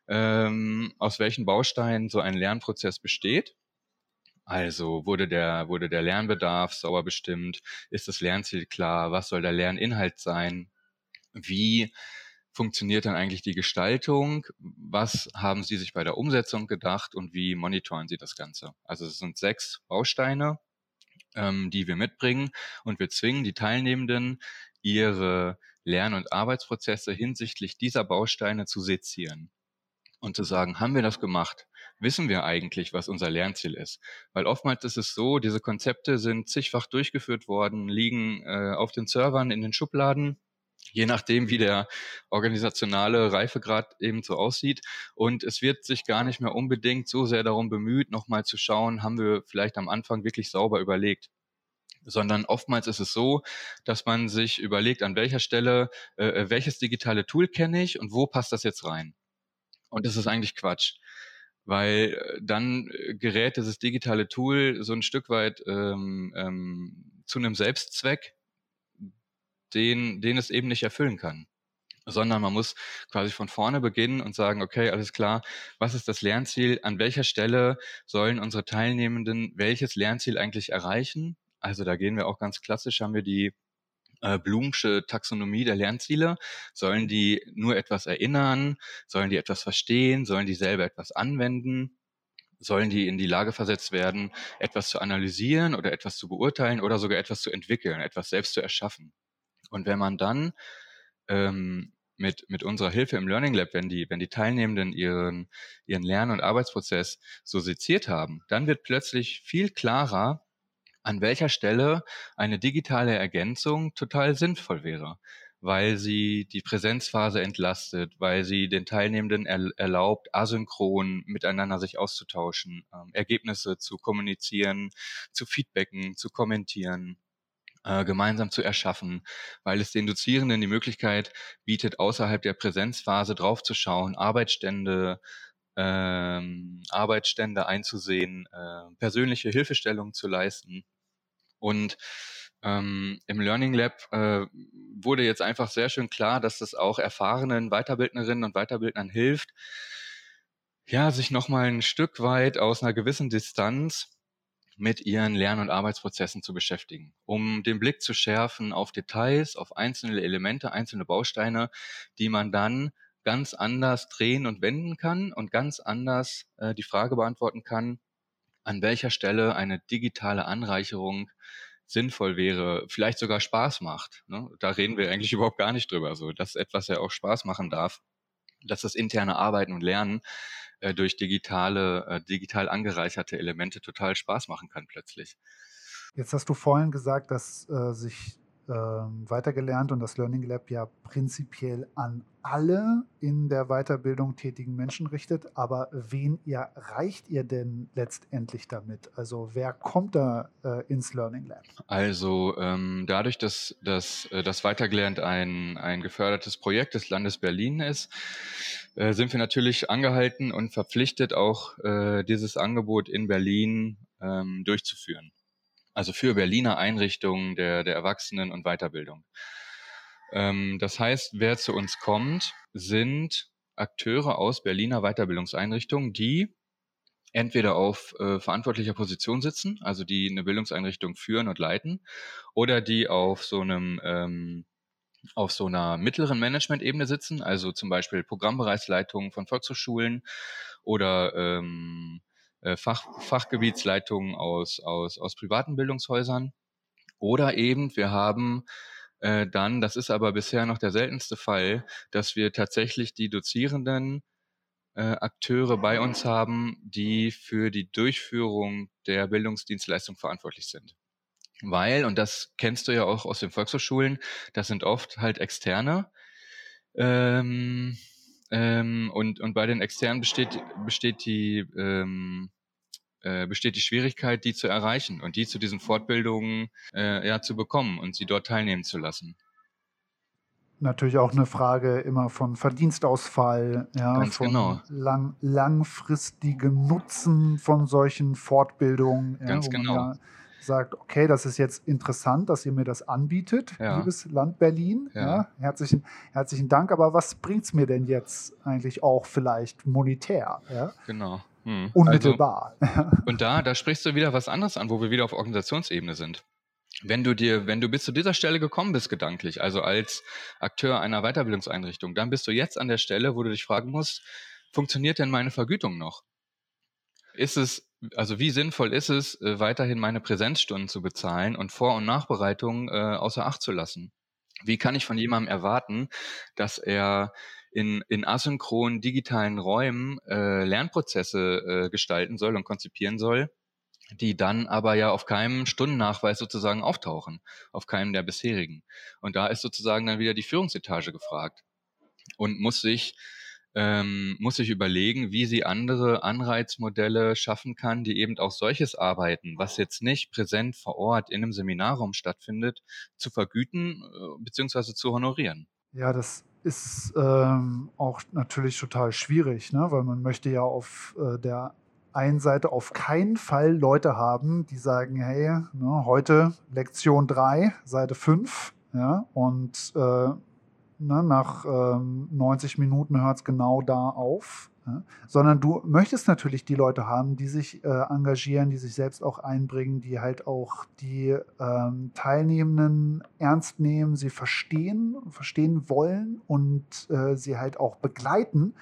ähm, aus welchen Bausteinen so ein Lernprozess besteht. Also wurde der, wurde der Lernbedarf sauber bestimmt? Ist das Lernziel klar? Was soll der Lerninhalt sein? Wie funktioniert dann eigentlich die Gestaltung? Was haben Sie sich bei der Umsetzung gedacht und wie monitoren Sie das Ganze? Also es sind sechs Bausteine, ähm, die wir mitbringen und wir zwingen die Teilnehmenden, ihre Lern- und Arbeitsprozesse hinsichtlich dieser Bausteine zu sezieren und zu sagen, haben wir das gemacht? Wissen wir eigentlich, was unser Lernziel ist? Weil oftmals ist es so, diese Konzepte sind zigfach durchgeführt worden, liegen äh, auf den Servern in den Schubladen, je nachdem, wie der organisationale Reifegrad eben so aussieht. Und es wird sich gar nicht mehr unbedingt so sehr darum bemüht, nochmal zu schauen, haben wir vielleicht am Anfang wirklich sauber überlegt sondern oftmals ist es so, dass man sich überlegt, an welcher Stelle, äh, äh welches digitale Tool kenne ich und wo passt das jetzt rein. Und das ist eigentlich Quatsch, weil äh, dann äh, gerät dieses digitale Tool so ein Stück weit ähm, ähm, zu einem Selbstzweck, den, den es eben nicht erfüllen kann sondern man muss quasi von vorne beginnen und sagen, okay, alles klar, was ist das Lernziel? An welcher Stelle sollen unsere Teilnehmenden welches Lernziel eigentlich erreichen? Also da gehen wir auch ganz klassisch, haben wir die äh, Blumsche Taxonomie der Lernziele? Sollen die nur etwas erinnern? Sollen die etwas verstehen? Sollen die selber etwas anwenden? Sollen die in die Lage versetzt werden, etwas zu analysieren oder etwas zu beurteilen oder sogar etwas zu entwickeln, etwas selbst zu erschaffen? Und wenn man dann ähm, mit, mit unserer Hilfe im Learning Lab, wenn die, wenn die Teilnehmenden ihren, ihren Lern- und Arbeitsprozess so seziert haben, dann wird plötzlich viel klarer, an welcher Stelle eine digitale Ergänzung total sinnvoll wäre, weil sie die Präsenzphase entlastet, weil sie den Teilnehmenden er, erlaubt, asynchron miteinander sich auszutauschen, äh, Ergebnisse zu kommunizieren, zu feedbacken, zu kommentieren äh, gemeinsam zu erschaffen, weil es den Dozierenden die Möglichkeit bietet, außerhalb der Präsenzphase draufzuschauen, Arbeitsstände ähm, Arbeitsstände einzusehen, äh, persönliche Hilfestellung zu leisten und ähm, im Learning Lab äh, wurde jetzt einfach sehr schön klar, dass das auch erfahrenen Weiterbildnerinnen und Weiterbildnern hilft, ja, sich nochmal ein Stück weit aus einer gewissen Distanz mit ihren Lern- und Arbeitsprozessen zu beschäftigen, um den Blick zu schärfen auf Details, auf einzelne Elemente, einzelne Bausteine, die man dann ganz anders drehen und wenden kann und ganz anders äh, die Frage beantworten kann, an welcher Stelle eine digitale Anreicherung sinnvoll wäre, vielleicht sogar Spaß macht. Ne? Da reden wir eigentlich überhaupt gar nicht drüber. So, dass etwas ja auch Spaß machen darf, dass das interne Arbeiten und Lernen äh, durch digitale, äh, digital angereicherte Elemente total Spaß machen kann plötzlich. Jetzt hast du vorhin gesagt, dass äh, sich weitergelernt und das Learning Lab ja prinzipiell an alle in der Weiterbildung tätigen Menschen richtet. Aber wen erreicht ihr denn letztendlich damit? Also wer kommt da äh, ins Learning Lab? Also ähm, dadurch, dass, dass äh, das Weitergelernt ein, ein gefördertes Projekt des Landes Berlin ist, äh, sind wir natürlich angehalten und verpflichtet, auch äh, dieses Angebot in Berlin ähm, durchzuführen also für Berliner Einrichtungen der, der Erwachsenen- und Weiterbildung. Ähm, das heißt, wer zu uns kommt, sind Akteure aus Berliner Weiterbildungseinrichtungen, die entweder auf äh, verantwortlicher Position sitzen, also die eine Bildungseinrichtung führen und leiten, oder die auf so einem ähm, auf so einer mittleren Management-Ebene sitzen, also zum Beispiel Programmbereichsleitungen von Volkshochschulen oder ähm, äh, Fach, Fachgebietsleitungen aus, aus, aus privaten Bildungshäusern. Oder eben, wir haben äh, dann, das ist aber bisher noch der seltenste Fall, dass wir tatsächlich die Dozierenden äh, Akteure bei uns haben, die für die Durchführung der Bildungsdienstleistung verantwortlich sind. Weil, und das kennst du ja auch aus den Volkshochschulen, das sind oft halt Externe. Ähm, ähm, und, und bei den Externen besteht, besteht die, ähm, äh, besteht die Schwierigkeit, die zu erreichen und die zu diesen Fortbildungen äh, ja, zu bekommen und sie dort teilnehmen zu lassen. Natürlich auch eine Frage immer von Verdienstausfall, ja, Ganz von genau. lang, langfristigen Nutzen von solchen Fortbildungen, ja, Ganz wo man genau. Sagt, okay, das ist jetzt interessant, dass ihr mir das anbietet, Ja. liebes Land Berlin. Ja. Ja. herzlichen, herzlichen Dank. Aber was bringt es mir denn jetzt eigentlich auch vielleicht monetär? Ja? Genau. Hm. Also, Unmittelbar. und da, da sprichst du wieder was anderes an, wo wir wieder auf Organisationsebene sind. Wenn du dir, wenn du bis zu dieser Stelle gekommen bist, gedanklich, also als Akteur einer Weiterbildungseinrichtung, dann bist du jetzt an der Stelle, wo du dich fragen musst, funktioniert denn meine Vergütung noch? Ist es, also wie sinnvoll ist es, äh, weiterhin meine Präsenzstunden zu bezahlen und Vor- und Nachbereitung äh, außer Acht zu lassen? Wie kann ich von jemandem erwarten, dass er in, in asynchronen digitalen Räumen äh, Lernprozesse äh, gestalten soll und konzipieren soll, die dann aber ja auf keinem Stundennachweis sozusagen auftauchen, auf keinem der bisherigen. Und da ist sozusagen dann wieder die Führungsetage gefragt und muss sich ähm, muss sich überlegen, wie sie andere Anreizmodelle schaffen kann, die eben auch solches Arbeiten, was jetzt nicht präsent vor Ort in einem Seminarraum stattfindet, zu vergüten äh, bzw. zu honorieren. Ja, das ist ähm, auch natürlich total schwierig, ne? weil man möchte ja auf äh, der einen Seite auf keinen Fall Leute haben, die sagen, hey, ne, heute Lektion 3, Seite 5, ja, und äh, ne, nach ähm, 90 Minuten hört es genau da auf. Ja? Sondern du möchtest natürlich die Leute haben, die sich äh, engagieren, die sich selbst auch einbringen, die halt auch die ähm, Teilnehmenden ernst nehmen, sie verstehen, verstehen wollen und äh, sie halt auch begleiten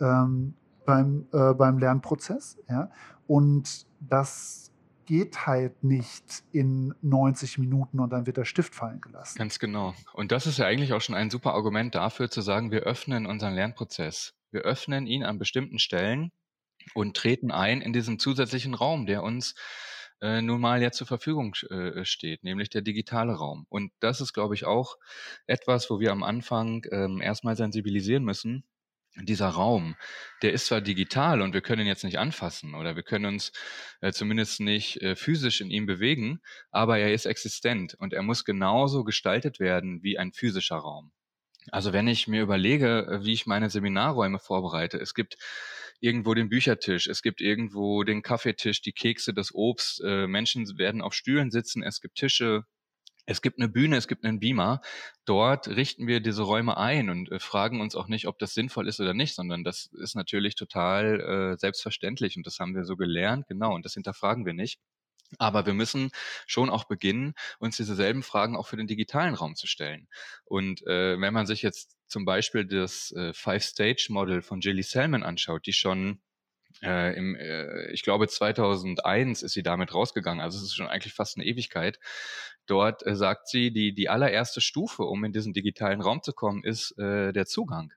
ähm, beim, äh, beim Lernprozess. Ja? Und das geht halt nicht in 90 Minuten und dann wird der Stift fallen gelassen. Ganz genau. Und das ist ja eigentlich auch schon ein super Argument dafür zu sagen, wir öffnen unseren Lernprozess. Wir öffnen ihn an bestimmten Stellen und treten ein in diesen zusätzlichen Raum, der uns äh, nun mal ja zur Verfügung äh, steht, nämlich der digitale Raum. Und das ist, glaube ich, auch etwas, wo wir am Anfang ähm, erstmal sensibilisieren müssen. Dieser Raum, der ist zwar digital und wir können ihn jetzt nicht anfassen oder wir können uns äh, zumindest nicht äh, physisch in ihm bewegen, aber er ist existent und er muss genauso gestaltet werden wie ein physischer Raum. Also wenn ich mir überlege, äh, wie ich meine Seminarräume vorbereite, es gibt irgendwo den Büchertisch, es gibt irgendwo den Kaffeetisch, die Kekse, das Obst, äh, Menschen werden auf Stühlen sitzen, es gibt Tische, es gibt eine Bühne, es gibt einen Beamer. Dort richten wir diese Räume ein und äh, fragen uns auch nicht, ob das sinnvoll ist oder nicht, sondern das ist natürlich total äh, selbstverständlich und das haben wir so gelernt, genau, und das hinterfragen wir nicht. Aber wir müssen schon auch beginnen, uns diese selben Fragen auch für den digitalen Raum zu stellen. Und äh, wenn man sich jetzt zum Beispiel das äh, Five-Stage-Model von Jilly Selman anschaut, die schon äh, im, äh, ich glaube 2001 ist sie damit rausgegangen, also es ist schon eigentlich fast eine Ewigkeit. Dort äh, sagt sie, die, die allererste Stufe, um in diesen digitalen Raum zu kommen, ist äh, der Zugang.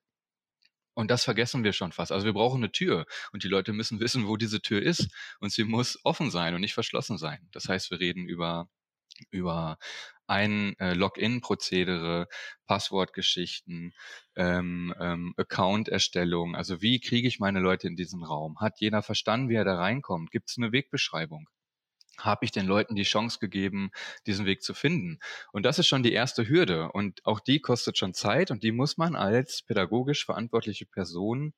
Und das vergessen wir schon fast. Also wir brauchen eine Tür und die Leute müssen wissen, wo diese Tür ist und sie muss offen sein und nicht verschlossen sein. Das heißt, wir reden über über ein äh, Login-Prozedere, Passwortgeschichten, ähm, ähm, Account-Erstellung. Also wie kriege ich meine Leute in diesen Raum? Hat jeder verstanden, wie er da reinkommt? Gibt es eine Wegbeschreibung? Habe ich den Leuten die Chance gegeben, diesen Weg zu finden? Und das ist schon die erste Hürde. Und auch die kostet schon Zeit und die muss man als pädagogisch verantwortliche Person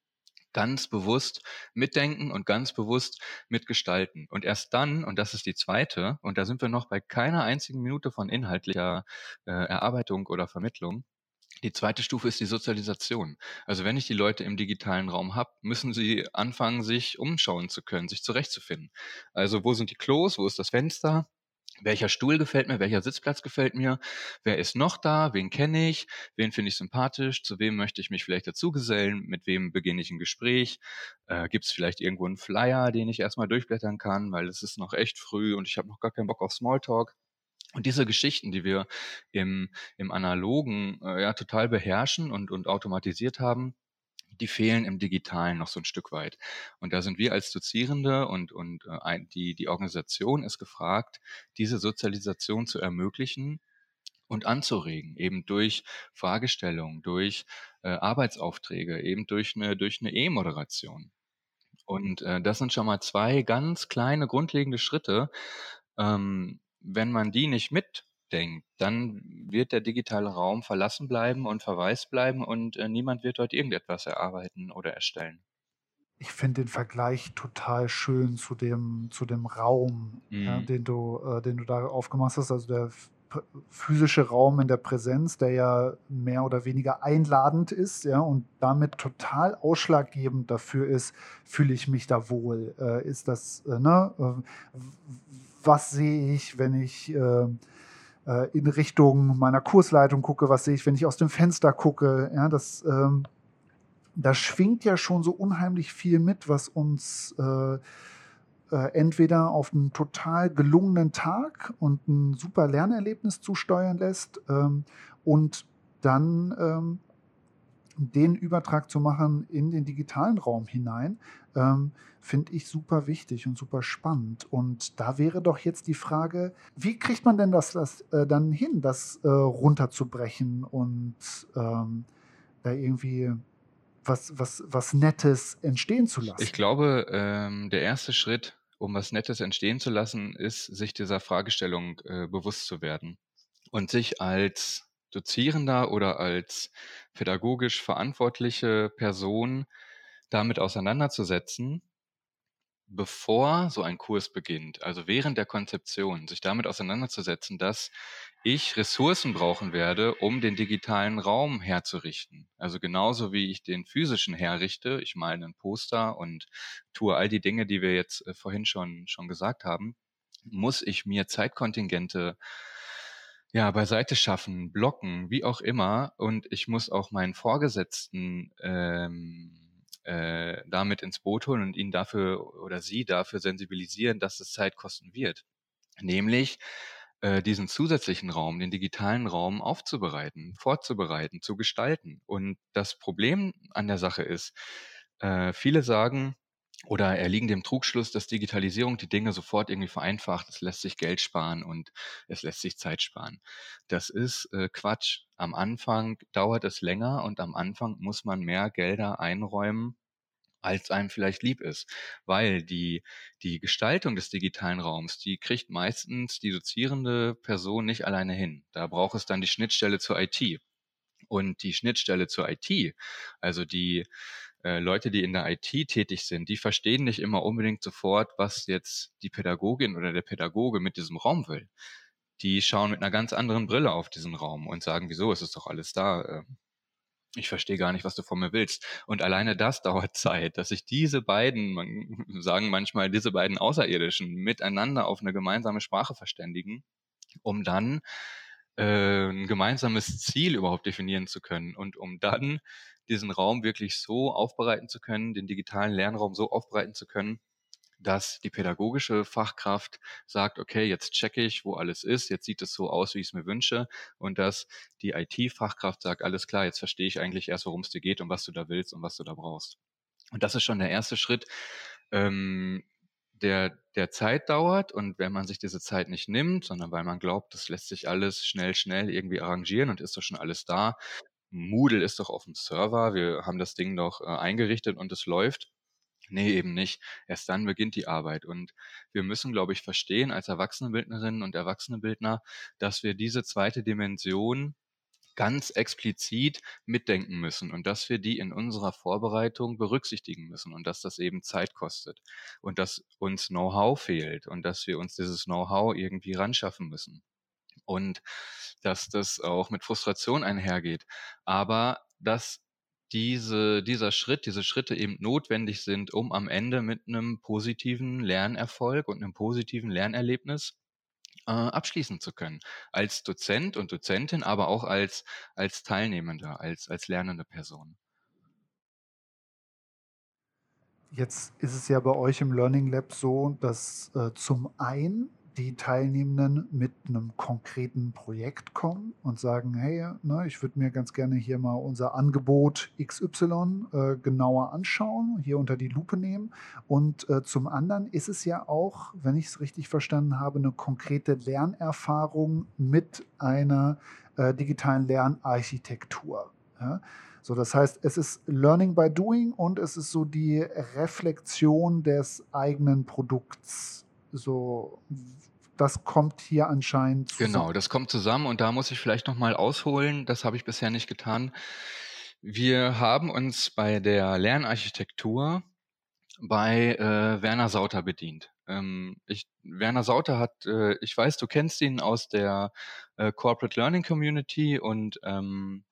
ganz bewusst mitdenken und ganz bewusst mitgestalten. Und erst dann, und das ist die zweite, und da sind wir noch bei keiner einzigen Minute von inhaltlicher äh, Erarbeitung oder Vermittlung, die zweite Stufe ist die Sozialisation. Also wenn ich die Leute im digitalen Raum habe, müssen sie anfangen, sich umschauen zu können, sich zurechtzufinden. Also wo sind die Klos, wo ist das Fenster? Welcher Stuhl gefällt mir, welcher Sitzplatz gefällt mir, wer ist noch da, wen kenne ich, wen finde ich sympathisch, zu wem möchte ich mich vielleicht dazugesellen, mit wem beginne ich ein Gespräch, äh, gibt es vielleicht irgendwo einen Flyer, den ich erstmal durchblättern kann, weil es ist noch echt früh und ich habe noch gar keinen Bock auf Smalltalk. Und diese Geschichten, die wir im, im Analogen äh, ja total beherrschen und, und automatisiert haben, die fehlen im Digitalen noch so ein Stück weit. Und da sind wir als Dozierende und, und äh, die, die Organisation ist gefragt, diese Sozialisation zu ermöglichen und anzuregen, eben durch Fragestellungen, durch äh, Arbeitsaufträge, eben durch eine, durch eine E-Moderation. Und äh, das sind schon mal zwei ganz kleine grundlegende Schritte. Ähm, wenn man die nicht mitdenkt, dann wird der digitale Raum verlassen bleiben und verwaist bleiben und äh, niemand wird dort irgendetwas erarbeiten oder erstellen. ich finde den Vergleich total schön zu dem, zu dem Raum, ja, Mhm. den du, äh, den du da aufgemacht hast. Also der physische Raum in der Präsenz, der ja mehr oder weniger einladend ist, ja, und damit total ausschlaggebend dafür ist, fühle ich mich da wohl? Äh, ist das, äh, ne? Äh, was sehe ich, wenn ich äh, äh, in Richtung meiner Kursleitung gucke? Was sehe ich, wenn ich aus dem Fenster gucke? Ja, das ähm, da schwingt ja schon so unheimlich viel mit, was uns äh, äh, entweder auf einen total gelungenen Tag und ein super Lernerlebnis zusteuern lässt ähm, und dann ähm, den Übertrag zu machen in den digitalen Raum hinein, ähm, finde ich super wichtig und super spannend. Und da wäre doch jetzt die Frage, wie kriegt man denn das, das äh, dann hin, das äh, runterzubrechen und ähm, da irgendwie was, was, was Nettes entstehen zu lassen? Ich glaube, ähm, der erste Schritt, um was Nettes entstehen zu lassen, ist, sich dieser Fragestellung äh, bewusst zu werden und sich als Dozierender oder als pädagogisch verantwortliche Person damit auseinanderzusetzen, bevor so ein Kurs beginnt, also während der Konzeption, sich damit auseinanderzusetzen, dass ich Ressourcen brauchen werde, um den digitalen Raum herzurichten. Also genauso wie ich den physischen herrichte, ich male ein Poster und tue all die Dinge, die wir jetzt äh, vorhin schon, schon gesagt haben, muss ich mir Zeitkontingente ja, beiseite schaffen, blocken, wie auch immer. Und ich muss auch meinen Vorgesetzten ähm, äh, damit ins Boot holen und ihn dafür oder sie dafür sensibilisieren, dass es Zeit kosten wird. Nämlich äh, diesen zusätzlichen Raum, den digitalen Raum aufzubereiten, vorzubereiten, zu gestalten. Und das Problem an der Sache ist, äh, viele sagen, oder erliegen dem Trugschluss, dass Digitalisierung die Dinge sofort irgendwie vereinfacht. Es lässt sich Geld sparen und es lässt sich Zeit sparen. Das ist äh, Quatsch. Am Anfang dauert es länger und am Anfang muss man mehr Gelder einräumen, als einem vielleicht lieb ist. Weil die, die Gestaltung des digitalen Raums, die kriegt meistens die dozierende Person nicht alleine hin. Da braucht es dann die Schnittstelle zur IT. Und die Schnittstelle zur IT, also die äh, Leute, die in der IT tätig sind, die verstehen nicht immer unbedingt sofort, was jetzt die Pädagogin oder der Pädagoge mit diesem Raum will. Die schauen mit einer ganz anderen Brille auf diesen Raum und sagen, wieso, es ist doch alles da. Äh, ich verstehe gar nicht, was du von mir willst. Und alleine das dauert Zeit, dass sich diese beiden, man sagen manchmal diese beiden Außerirdischen, miteinander auf eine gemeinsame Sprache verständigen, um dann äh, ein gemeinsames Ziel überhaupt definieren zu können und um dann diesen Raum wirklich so aufbereiten zu können, den digitalen Lernraum so aufbereiten zu können, dass die pädagogische Fachkraft sagt, okay, jetzt checke ich, wo alles ist, jetzt sieht es so aus, wie ich es mir wünsche, und dass die IT-Fachkraft sagt, alles klar, jetzt verstehe ich eigentlich erst, worum es dir geht und was du da willst und was du da brauchst. Und das ist schon der erste Schritt, ähm, der, der Zeit dauert und wenn man sich diese Zeit nicht nimmt, sondern weil man glaubt, das lässt sich alles schnell, schnell irgendwie arrangieren und ist doch schon alles da. Moodle ist doch auf dem Server, wir haben das Ding doch äh, eingerichtet und es läuft. Nee, eben nicht. Erst dann beginnt die Arbeit. Und wir müssen, glaube ich, verstehen als Erwachsenenbildnerinnen und Erwachsenenbildner, dass wir diese zweite Dimension ganz explizit mitdenken müssen und dass wir die in unserer Vorbereitung berücksichtigen müssen und dass das eben Zeit kostet und dass uns Know-how fehlt und dass wir uns dieses Know-how irgendwie ranschaffen müssen und dass das auch mit Frustration einhergeht, aber dass diese, dieser Schritt, diese Schritte eben notwendig sind, um am Ende mit einem positiven Lernerfolg und einem positiven Lernerlebnis äh, abschließen zu können. Als Dozent und Dozentin, aber auch als, als Teilnehmender, als, als lernende Person. Jetzt ist es ja bei euch im Learning Lab so, dass äh, zum einen die Teilnehmenden mit einem konkreten Projekt kommen und sagen, hey, ne, ich würde mir ganz gerne hier mal unser Angebot XY äh, genauer anschauen, hier unter die Lupe nehmen. Und äh, zum anderen ist es ja auch, wenn ich es richtig verstanden habe, eine konkrete Lernerfahrung mit einer äh, digitalen Lernarchitektur. Ja? So, das heißt, es ist Learning by Doing und es ist so die Reflexion des eigenen Produkts. So, das kommt hier anscheinend zusammen. Genau, das kommt zusammen und da muss ich vielleicht nochmal ausholen, das habe ich bisher nicht getan. Wir haben uns bei der Lernarchitektur bei äh, Werner Sauter bedient. Ähm, ich, Werner Sauter hat, äh, ich weiß, du kennst ihn aus der äh, Corporate Learning Community und ähm,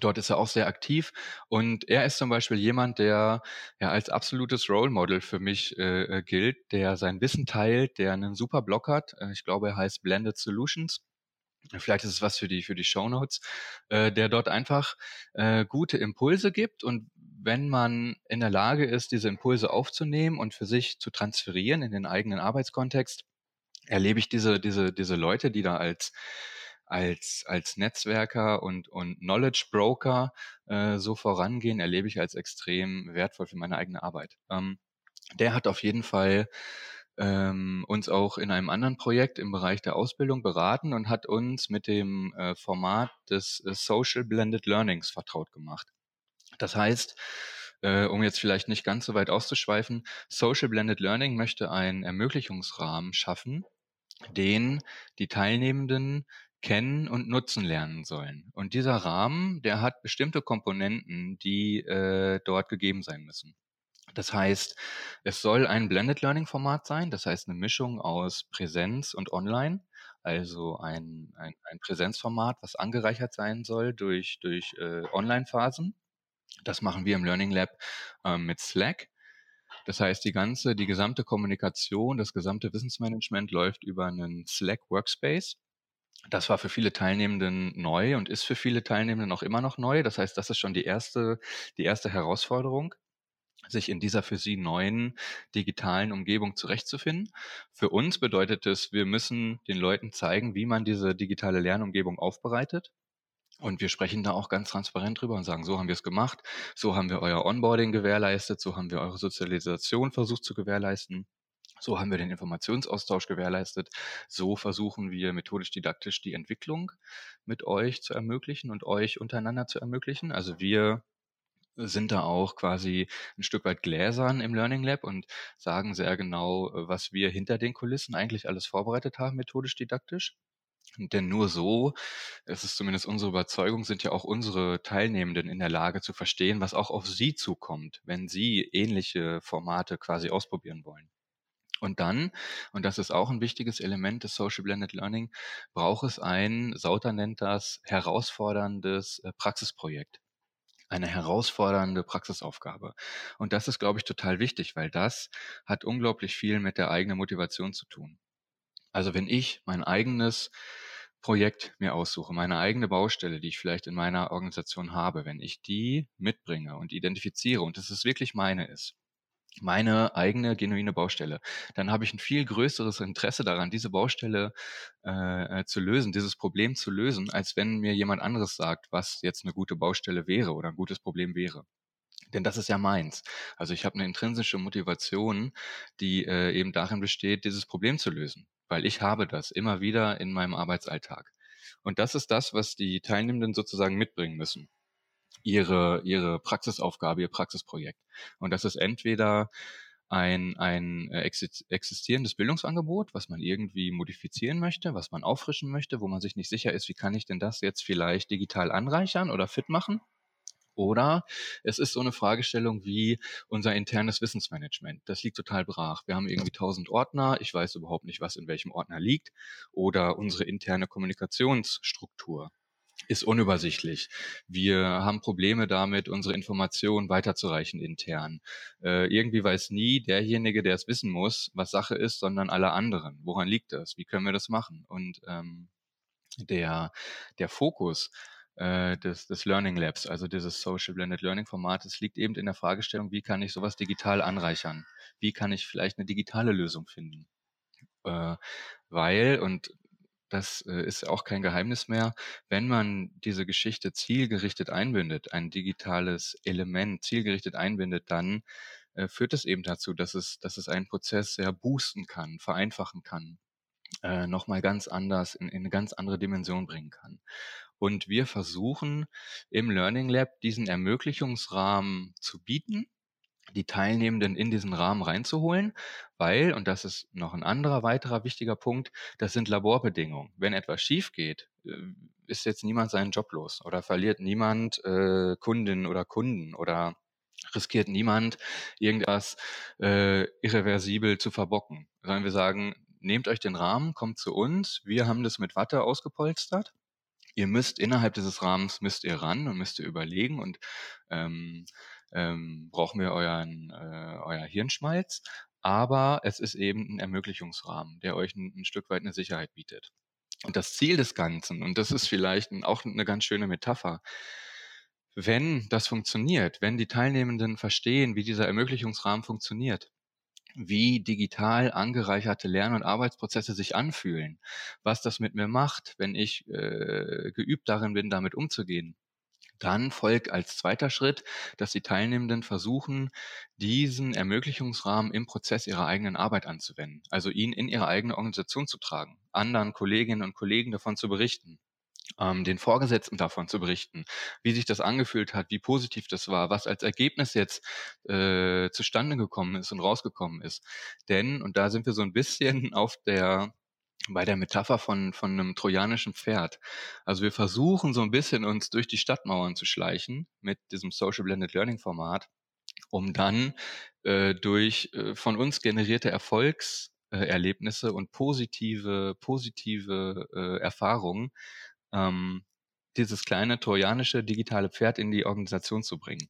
Dort ist er auch sehr aktiv und er ist zum Beispiel jemand, der ja als absolutes Role Model für mich äh, äh gilt, der sein Wissen teilt, der einen super Blog hat. Äh, ich glaube, er heißt Blended Solutions. Vielleicht ist es was für die für die Show Notes, äh, der dort einfach äh, gute Impulse gibt und wenn man in der Lage ist, diese Impulse aufzunehmen und für sich zu transferieren in den eigenen Arbeitskontext, erlebe ich diese diese diese Leute, die da als als, als Netzwerker und, und Knowledge Broker äh, so vorangehen, erlebe ich als extrem wertvoll für meine eigene Arbeit. Ähm, der hat auf jeden Fall ähm, uns auch in einem anderen Projekt im Bereich der Ausbildung beraten und hat uns mit dem äh, Format des äh, Social Blended Learnings vertraut gemacht. Das heißt, äh, um jetzt vielleicht nicht ganz so weit auszuschweifen, Social Blended Learning möchte einen Ermöglichungsrahmen schaffen, den die Teilnehmenden kennen und nutzen lernen sollen. Und dieser Rahmen, der hat bestimmte Komponenten, die äh, dort gegeben sein müssen. Das heißt, es soll ein Blended Learning Format sein, das heißt eine Mischung aus Präsenz und Online, also ein, ein, ein Präsenzformat, was angereichert sein soll durch, durch äh, Online-Phasen. Das machen wir im Learning Lab äh, mit Slack. Das heißt, die ganze, die gesamte Kommunikation, das gesamte Wissensmanagement läuft über einen Slack Workspace. Das war für viele Teilnehmenden neu und ist für viele Teilnehmenden auch immer noch neu. Das heißt, das ist schon die erste, die erste Herausforderung, sich in dieser für sie neuen digitalen Umgebung zurechtzufinden. Für uns bedeutet es, wir müssen den Leuten zeigen, wie man diese digitale Lernumgebung aufbereitet. Und wir sprechen da auch ganz transparent drüber und sagen, so haben wir es gemacht, so haben wir euer Onboarding gewährleistet, so haben wir eure Sozialisation versucht zu gewährleisten. So haben wir den Informationsaustausch gewährleistet. So versuchen wir methodisch-didaktisch die Entwicklung mit euch zu ermöglichen und euch untereinander zu ermöglichen. Also wir sind da auch quasi ein Stück weit gläsern im Learning Lab und sagen sehr genau, was wir hinter den Kulissen eigentlich alles vorbereitet haben, methodisch-didaktisch. Denn nur so, es ist zumindest unsere Überzeugung, sind ja auch unsere Teilnehmenden in der Lage zu verstehen, was auch auf sie zukommt, wenn sie ähnliche Formate quasi ausprobieren wollen. Und dann, und das ist auch ein wichtiges Element des Social Blended Learning, braucht es ein, Sauter nennt das, herausforderndes äh, Praxisprojekt. Eine herausfordernde Praxisaufgabe. Und das ist, glaube ich, total wichtig, weil das hat unglaublich viel mit der eigenen Motivation zu tun. Also wenn ich mein eigenes Projekt mir aussuche, meine eigene Baustelle, die ich vielleicht in meiner Organisation habe, wenn ich die mitbringe und identifiziere und dass es wirklich meine ist, meine eigene genuine Baustelle, dann habe ich ein viel größeres Interesse daran, diese Baustelle äh, äh, zu lösen, dieses Problem zu lösen, als wenn mir jemand anderes sagt, was jetzt eine gute Baustelle wäre oder ein gutes Problem wäre. Denn das ist ja meins. Also ich habe eine intrinsische Motivation, die äh, eben darin besteht, dieses Problem zu lösen, weil ich habe das immer wieder in meinem Arbeitsalltag. Und das ist das, was die Teilnehmenden sozusagen mitbringen müssen ihre, ihre Praxisaufgabe, ihr Praxisprojekt. Und das ist entweder ein, ein äh, existierendes Bildungsangebot, was man irgendwie modifizieren möchte, was man auffrischen möchte, wo man sich nicht sicher ist, wie kann ich denn das jetzt vielleicht digital anreichern oder fit machen. Oder es ist so eine Fragestellung wie unser internes Wissensmanagement. Das liegt total brach. Wir haben irgendwie tausend Ordner. Ich weiß überhaupt nicht, was in welchem Ordner liegt. Oder unsere interne Kommunikationsstruktur ist unübersichtlich. Wir haben Probleme damit, unsere Informationen weiterzureichen intern. Äh, irgendwie weiß nie derjenige, der es wissen muss, was Sache ist, sondern alle anderen. Woran liegt das? Wie können wir das machen? Und ähm, der, der Fokus äh, des, des Learning Labs, also dieses Social Blended Learning Formates, liegt eben in der Fragestellung, wie kann ich sowas digital anreichern? Wie kann ich vielleicht eine digitale Lösung finden? Äh, weil, und das äh, ist auch kein Geheimnis mehr, wenn man diese Geschichte zielgerichtet einbindet, ein digitales Element zielgerichtet einbindet, dann äh, führt es eben dazu, dass es, dass es einen Prozess sehr boosten kann, vereinfachen kann, äh, nochmal ganz anders, in, in eine ganz andere Dimension bringen kann. Und wir versuchen im Learning Lab diesen Ermöglichungsrahmen zu bieten, die Teilnehmenden in diesen Rahmen reinzuholen, weil, und das ist noch ein anderer weiterer wichtiger Punkt, das sind Laborbedingungen. Wenn etwas schief geht, äh, ist jetzt niemand seinen Job los oder verliert niemand äh, Kundinnen oder Kunden oder riskiert niemand, irgendwas äh, irreversibel zu verbocken, sondern wir sagen, nehmt euch den Rahmen, kommt zu uns, wir haben das mit Watte ausgepolstert. Ihr müsst innerhalb dieses Rahmens müsst ihr ran und müsst ihr überlegen und ähm, ähm, brauchen wir euren, äh, euer Hirnschmalz. Aber es ist eben ein Ermöglichungsrahmen, der euch ein, ein Stück weit eine Sicherheit bietet. Und das Ziel des Ganzen, und das ist vielleicht auch eine ganz schöne Metapher, wenn das funktioniert, wenn die Teilnehmenden verstehen, wie dieser Ermöglichungsrahmen funktioniert, wie digital angereicherte Lern- und Arbeitsprozesse sich anfühlen, was das mit mir macht, wenn ich äh, geübt darin bin, damit umzugehen. Dann folgt als zweiter Schritt, dass die Teilnehmenden versuchen, diesen Ermöglichungsrahmen im Prozess ihrer eigenen Arbeit anzuwenden, also ihn in ihre eigene Organisation zu tragen, anderen Kolleginnen und Kollegen davon zu berichten ähm, den Vorgesetzten davon zu berichten, wie sich das angefühlt hat, wie positiv das war, was als Ergebnis jetzt äh, zustande gekommen ist und rausgekommen ist. Denn, und da sind wir so ein bisschen auf der bei der Metapher von, von einem trojanischen Pferd. Also wir versuchen so ein bisschen uns durch die Stadtmauern zu schleichen mit diesem Social Blended Learning Format, um dann äh, durch äh, von uns generierte Erfolgserlebnisse und positive, positive äh, Erfahrungen ähm, dieses kleine trojanische digitale Pferd in die Organisation zu bringen.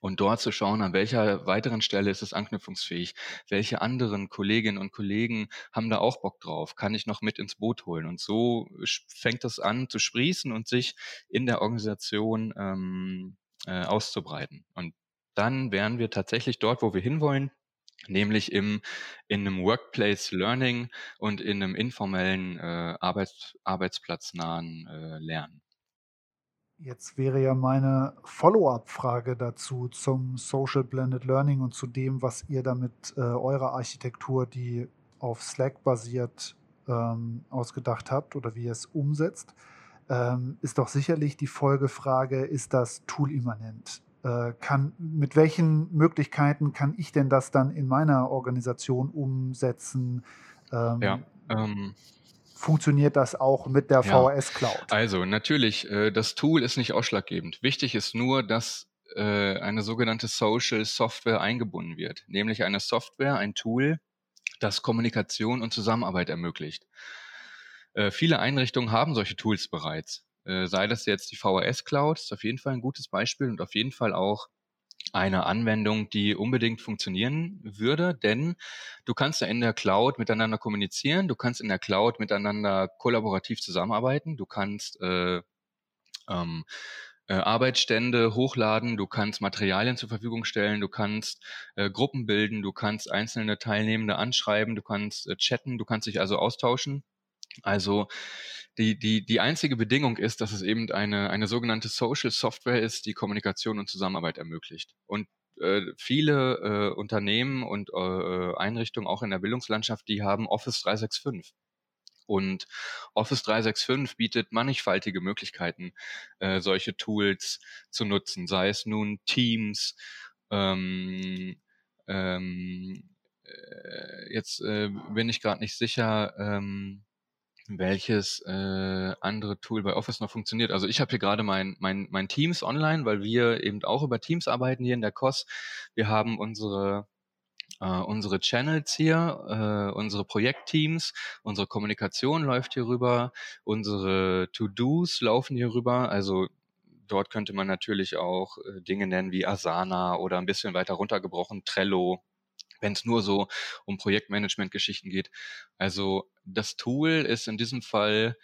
Und dort zu schauen, an welcher weiteren Stelle ist es anknüpfungsfähig? Welche anderen Kolleginnen und Kollegen haben da auch Bock drauf? Kann ich noch mit ins Boot holen? Und so fängt es an zu sprießen und sich in der Organisation ähm, äh, auszubreiten. Und dann wären wir tatsächlich dort, wo wir hinwollen, nämlich im, in einem Workplace Learning und in einem informellen äh, Arbeits, arbeitsplatznahen äh, Lernen. Jetzt wäre ja meine Follow-up-Frage dazu zum Social Blended Learning und zu dem, was ihr damit äh, eurer Architektur, die auf Slack basiert, ähm, ausgedacht habt oder wie ihr es umsetzt, ähm, ist doch sicherlich die Folgefrage, ist das Tool-immanent? Äh, kann, mit welchen Möglichkeiten kann ich denn das dann in meiner Organisation umsetzen? Ähm, ja, ähm, funktioniert das auch mit der ja, VHS Cloud? Also natürlich, äh, das Tool ist nicht ausschlaggebend. Wichtig ist nur, dass äh, eine sogenannte Social Software eingebunden wird, nämlich eine Software, ein Tool, das Kommunikation und Zusammenarbeit ermöglicht. Äh, viele Einrichtungen haben solche Tools bereits. Sei das jetzt die VHS Cloud, ist auf jeden Fall ein gutes Beispiel und auf jeden Fall auch eine Anwendung, die unbedingt funktionieren würde, denn du kannst ja in der Cloud miteinander kommunizieren, du kannst in der Cloud miteinander kollaborativ zusammenarbeiten, du kannst äh, ähm, äh, Arbeitsstände hochladen, du kannst Materialien zur Verfügung stellen, du kannst äh, Gruppen bilden, du kannst einzelne Teilnehmende anschreiben, du kannst äh, chatten, du kannst dich also austauschen. Also die, die, die einzige Bedingung ist, dass es eben eine, eine sogenannte Social Software ist, die Kommunikation und Zusammenarbeit ermöglicht. Und äh, viele äh, Unternehmen und äh, Einrichtungen auch in der Bildungslandschaft, die haben Office 365. Und Office 365 bietet mannigfaltige Möglichkeiten, äh, solche Tools zu nutzen, sei es nun Teams, ähm, ähm, äh, jetzt äh, bin ich gerade nicht sicher, ähm, welches äh, andere Tool bei Office noch funktioniert. Also ich habe hier gerade mein, mein, mein Teams online, weil wir eben auch über Teams arbeiten hier in der COS. Wir haben unsere äh, unsere Channels hier, äh, unsere Projektteams, unsere Kommunikation läuft hier rüber, unsere To-Dos laufen hier rüber. Also dort könnte man natürlich auch äh, Dinge nennen wie Asana oder ein bisschen weiter runtergebrochen Trello wenn es nur so um Projektmanagement-Geschichten geht. Also das Tool ist in diesem Fall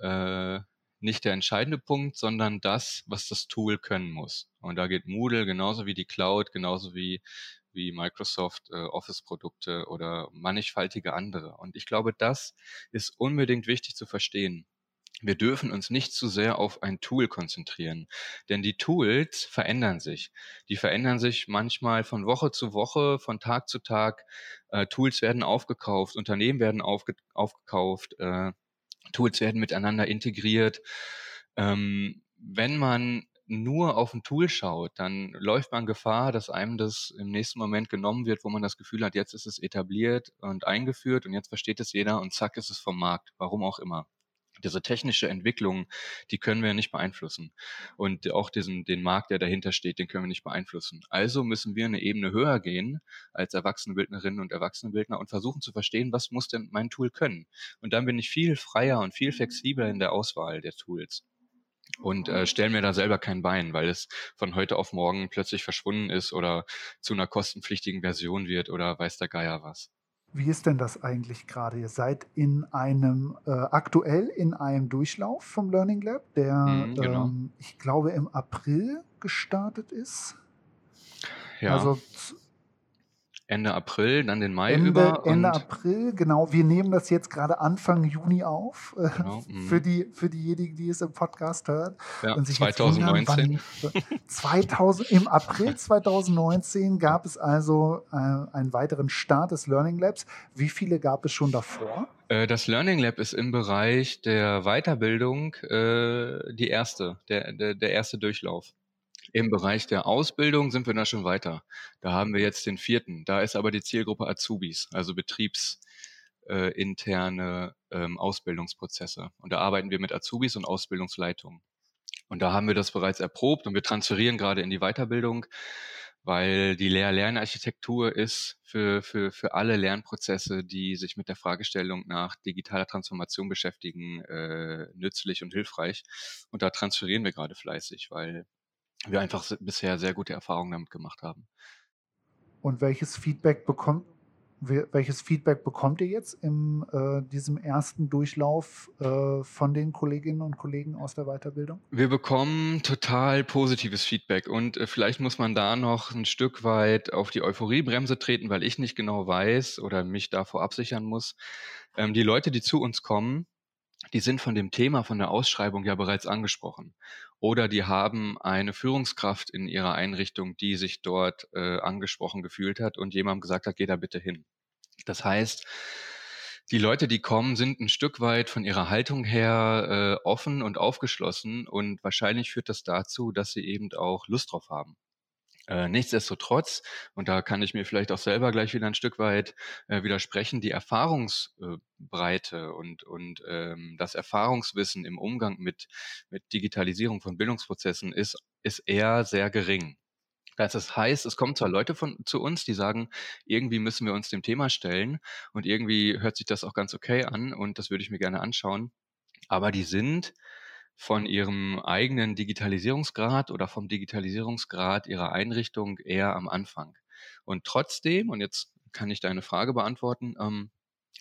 äh, nicht der entscheidende Punkt, sondern das, was das Tool können muss. Und da geht Moodle genauso wie die Cloud, genauso wie, wie Microsoft äh, Office-Produkte oder mannigfaltige andere. Und ich glaube, das ist unbedingt wichtig zu verstehen wir dürfen uns nicht zu sehr auf ein Tool konzentrieren, denn die Tools verändern sich. Die verändern sich manchmal von Woche zu Woche, von Tag zu Tag. Äh, Tools werden aufgekauft, Unternehmen werden aufge aufgekauft, äh, Tools werden miteinander integriert. Ähm, wenn man nur auf ein Tool schaut, dann läuft man Gefahr, dass einem das im nächsten Moment genommen wird, wo man das Gefühl hat, jetzt ist es etabliert und eingeführt und jetzt versteht es jeder und zack ist es vom Markt, warum auch immer. Diese technische Entwicklung, die können wir nicht beeinflussen. Und auch diesen, den Markt, der dahinter steht, den können wir nicht beeinflussen. Also müssen wir eine Ebene höher gehen als Erwachsenenbildnerinnen und Erwachsenenbildner und versuchen zu verstehen, was muss denn mein Tool können. Und dann bin ich viel freier und viel flexibler in der Auswahl der Tools und äh, stelle mir da selber kein Bein, weil es von heute auf morgen plötzlich verschwunden ist oder zu einer kostenpflichtigen Version wird oder weiß der Geier was. Wie ist denn das eigentlich gerade? Ihr seid in einem, äh, aktuell in einem Durchlauf vom Learning Lab, der, Mhm, genau. ähm, ich glaube, im April gestartet ist. Ja. Also Ende April, dann den Mai Ende, über. Ende April, genau. Wir nehmen das jetzt gerade Anfang Juni auf, äh, Genau, mhm. für, die, für diejenigen, die es im Podcast hören. ja, Und sich jetzt wundern, 2019. wann, 2000, Im April 2019 gab es also äh, einen weiteren Start des Learning Labs. Wie viele gab es schon davor? Äh, Das Learning Lab ist im Bereich der Weiterbildung äh, die erste, der, der, der erste Durchlauf. Im Bereich der Ausbildung sind wir da schon weiter. Da haben wir jetzt den vierten. Da ist aber die Zielgruppe Azubis, also betriebsinterne äh, ähm, Ausbildungsprozesse. Und da arbeiten wir mit Azubis und Ausbildungsleitungen. Und da haben wir das bereits erprobt und wir transferieren gerade in die Weiterbildung, weil die Lehr-Lernarchitektur ist für, für, für alle Lernprozesse, die sich mit der Fragestellung nach digitaler Transformation beschäftigen, äh, nützlich und hilfreich. Und da transferieren wir gerade fleißig, weil wir einfach bisher sehr gute Erfahrungen damit gemacht haben. Und welches Feedback bekommt, we- welches Feedback bekommt ihr jetzt in äh, diesem ersten Durchlauf äh, von den Kolleginnen und Kollegen aus der Weiterbildung? Wir bekommen total positives Feedback und äh, vielleicht muss man da noch ein Stück weit auf die Euphoriebremse treten, weil ich nicht genau weiß oder mich davor absichern muss. Ähm, die Leute, die zu uns kommen, die sind von dem Thema von der Ausschreibung ja bereits angesprochen. Oder die haben eine Führungskraft in ihrer Einrichtung, die sich dort äh, angesprochen gefühlt hat und jemandem gesagt hat, geh da bitte hin. Das heißt, die Leute, die kommen, sind ein Stück weit von ihrer Haltung her äh, offen und aufgeschlossen und wahrscheinlich führt das dazu, dass sie eben auch Lust drauf haben. Äh, nichtsdestotrotz, und da kann ich mir vielleicht auch selber gleich wieder ein Stück weit äh, widersprechen, die Erfahrungsbreite und, und ähm, das Erfahrungswissen im Umgang mit, mit Digitalisierung von Bildungsprozessen ist, ist eher sehr gering. Das heißt, es kommen zwar Leute von, zu uns, die sagen, irgendwie müssen wir uns dem Thema stellen und irgendwie hört sich das auch ganz okay an und das würde ich mir gerne anschauen, aber die sind von ihrem eigenen Digitalisierungsgrad oder vom Digitalisierungsgrad ihrer Einrichtung eher am Anfang. Und trotzdem, und jetzt kann ich deine Frage beantworten, ähm,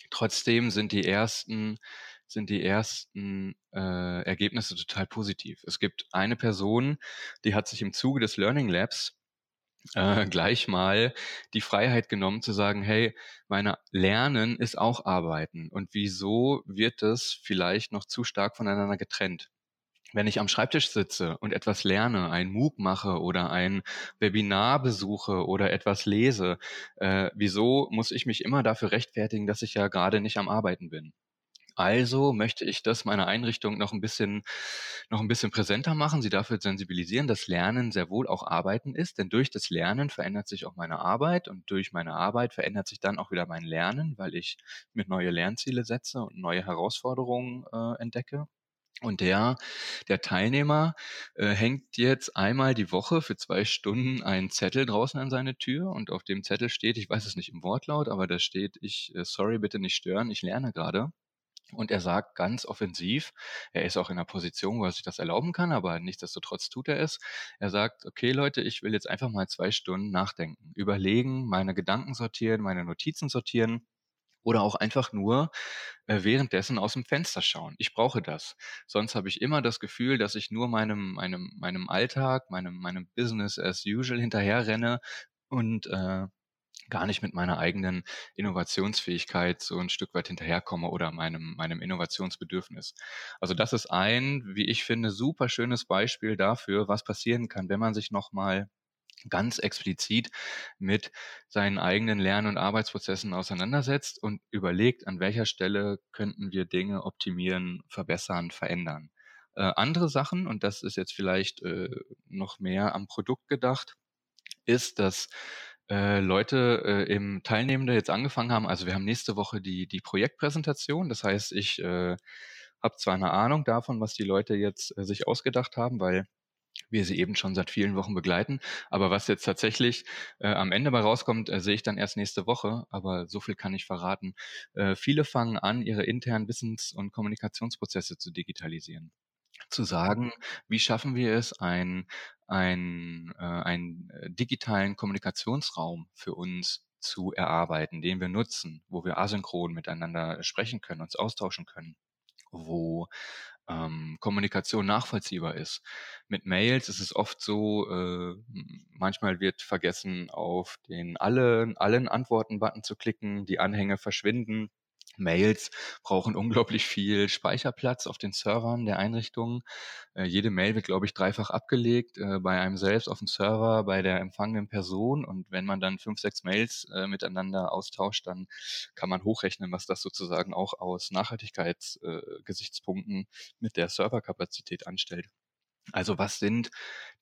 trotzdem sind die ersten sind die ersten äh, Ergebnisse total positiv. Es gibt eine Person, die hat sich im Zuge des Learning Labs äh, gleich mal die Freiheit genommen zu sagen, hey, meine Lernen ist auch Arbeiten. Und wieso wird das vielleicht noch zu stark voneinander getrennt? Wenn ich am Schreibtisch sitze und etwas lerne, ein MOOC mache oder ein Webinar besuche oder etwas lese, äh, wieso muss ich mich immer dafür rechtfertigen, dass ich ja gerade nicht am Arbeiten bin? Also möchte ich das meiner Einrichtung noch ein bisschen, noch ein bisschen präsenter machen, sie dafür sensibilisieren, dass Lernen sehr wohl auch Arbeiten ist, denn durch das Lernen verändert sich auch meine Arbeit und durch meine Arbeit verändert sich dann auch wieder mein Lernen, weil ich mir neue Lernziele setze und neue Herausforderungen äh, entdecke. Und der, der Teilnehmer äh, hängt jetzt einmal die Woche für zwei Stunden einen Zettel draußen an seine Tür und auf dem Zettel steht, ich weiß es nicht im Wortlaut, aber da steht, ich, äh, sorry, bitte nicht stören, ich lerne gerade. Und er sagt ganz offensiv, er ist auch in einer Position, wo er sich das erlauben kann, aber nichtsdestotrotz tut er es. Er sagt, okay Leute, ich will jetzt einfach mal zwei Stunden nachdenken, überlegen, meine Gedanken sortieren, meine Notizen sortieren oder auch einfach nur äh, währenddessen aus dem Fenster schauen. Ich brauche das. Sonst habe ich immer das Gefühl, dass ich nur meinem, meinem, meinem Alltag, meinem, meinem Business as usual hinterherrenne und äh, gar nicht mit meiner eigenen Innovationsfähigkeit so ein Stück weit hinterherkomme oder meinem, meinem Innovationsbedürfnis. Also das ist ein, wie ich finde, super schönes Beispiel dafür, was passieren kann, wenn man sich nochmal ganz explizit mit seinen eigenen Lern- und Arbeitsprozessen auseinandersetzt und überlegt, an welcher Stelle könnten wir Dinge optimieren, verbessern, verändern. Äh, andere Sachen, und das ist jetzt vielleicht äh, noch mehr am Produkt gedacht, ist, dass äh, Leute äh, im Teilnehmende jetzt angefangen haben. Also wir haben nächste Woche die, die Projektpräsentation. Das heißt, ich äh, habe zwar eine Ahnung davon, was die Leute jetzt äh, sich ausgedacht haben, weil wir sie eben schon seit vielen Wochen begleiten. Aber was jetzt tatsächlich äh, am Ende bei rauskommt, äh, sehe ich dann erst nächste Woche. Aber so viel kann ich verraten. Äh, viele fangen an, ihre internen Wissens- und Kommunikationsprozesse zu digitalisieren. Zu sagen, wie schaffen wir es, ein, ein, äh, einen äh, digitalen Kommunikationsraum für uns zu erarbeiten, den wir nutzen, wo wir asynchron miteinander sprechen können, uns austauschen können, wo ähm, Kommunikation nachvollziehbar ist. Mit Mails ist es oft so, äh, manchmal wird vergessen, auf den alle, allen Antworten-Button zu klicken, die Anhänge verschwinden. Mails brauchen unglaublich viel Speicherplatz auf den Servern der Einrichtungen. Äh, jede Mail wird, glaube ich, dreifach abgelegt, äh, bei einem selbst auf dem Server, bei der empfangenen Person. Und wenn man dann fünf, sechs Mails äh, miteinander austauscht, dann kann man hochrechnen, was das sozusagen auch aus Nachhaltigkeitsgesichtspunkten mit der Serverkapazität anstellt. Also was sind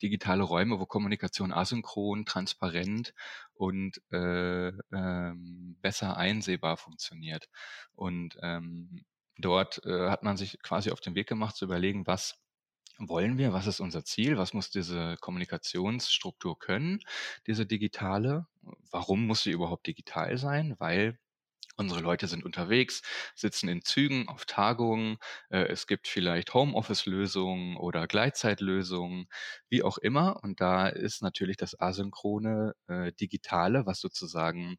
digitale Räume, wo Kommunikation asynchron, transparent und äh, ähm, besser einsehbar funktioniert? Und ähm, dort äh, hat man sich quasi auf den Weg gemacht zu überlegen, was wollen wir, was ist unser Ziel, was muss diese Kommunikationsstruktur können, diese digitale, warum muss sie überhaupt digital sein, weil Unsere Leute sind unterwegs, sitzen in Zügen, auf Tagungen. Äh, es gibt vielleicht Homeoffice-Lösungen oder Gleitzeitlösungen, wie auch immer. Und da ist natürlich das asynchrone äh, Digitale, was sozusagen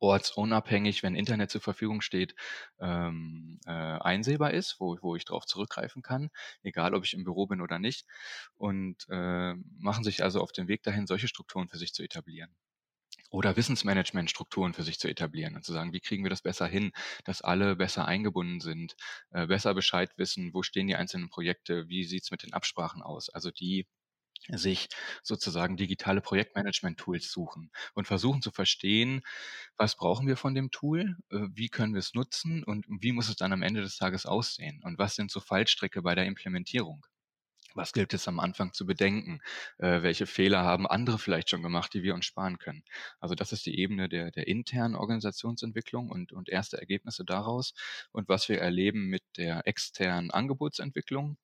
ortsunabhängig, wenn Internet zur Verfügung steht, ähm, äh, einsehbar ist, wo, wo ich darauf zurückgreifen kann, egal ob ich im Büro bin oder nicht. Und äh, machen sich also auf den Weg dahin, solche Strukturen für sich zu etablieren oder Wissensmanagementstrukturen für sich zu etablieren und zu sagen, wie kriegen wir das besser hin, dass alle besser eingebunden sind, äh, besser Bescheid wissen, wo stehen die einzelnen Projekte, wie sieht's mit den Absprachen aus, also die sich sozusagen digitale Projektmanagement-Tools suchen und versuchen zu verstehen, was brauchen wir von dem Tool, äh, wie können wir es nutzen und wie muss es dann am Ende des Tages aussehen und was sind so Fallstricke bei der Implementierung. Was gilt es am Anfang zu bedenken? Äh, welche Fehler haben andere vielleicht schon gemacht, die wir uns sparen können? Also das ist die Ebene der, der internen Organisationsentwicklung und, und erste Ergebnisse daraus. Und was wir erleben mit der externen Angebotsentwicklung,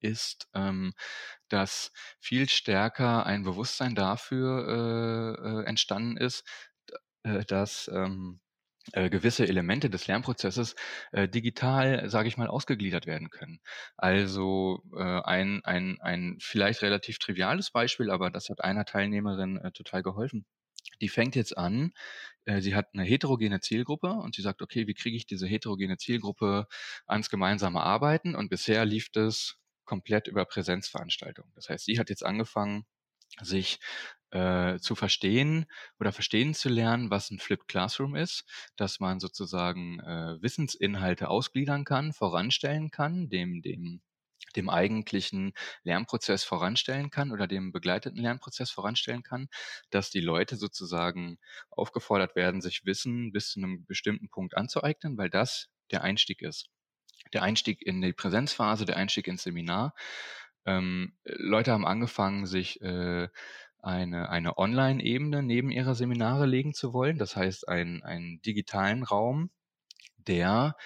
ist, ähm, dass viel stärker ein Bewusstsein dafür äh, äh, entstanden ist, äh, dass ähm, äh, gewisse Elemente des Lernprozesses äh, digital, sage ich mal, ausgegliedert werden können. Also äh, ein, ein, ein vielleicht relativ triviales Beispiel, aber das hat einer Teilnehmerin äh, total geholfen. Die fängt jetzt an, äh, sie hat eine heterogene Zielgruppe und sie sagt, okay, wie kriege ich diese heterogene Zielgruppe ans gemeinsame Arbeiten? Und bisher lief das komplett über Präsenzveranstaltungen. Das heißt, sie hat jetzt angefangen, sich äh, zu verstehen oder verstehen zu lernen, was ein Flipped Classroom ist, dass man sozusagen äh, Wissensinhalte ausgliedern kann, voranstellen kann, dem, dem dem eigentlichen Lernprozess voranstellen kann oder dem begleiteten Lernprozess voranstellen kann, dass die Leute sozusagen aufgefordert werden, sich Wissen bis zu einem bestimmten Punkt anzueignen, weil das der Einstieg ist. Der Einstieg in die Präsenzphase, der Einstieg ins Seminar. Ähm, Leute haben angefangen, sich äh, eine, eine Online-Ebene neben ihrer Seminare legen zu wollen. Das heißt, einen, einen digitalen Raum, der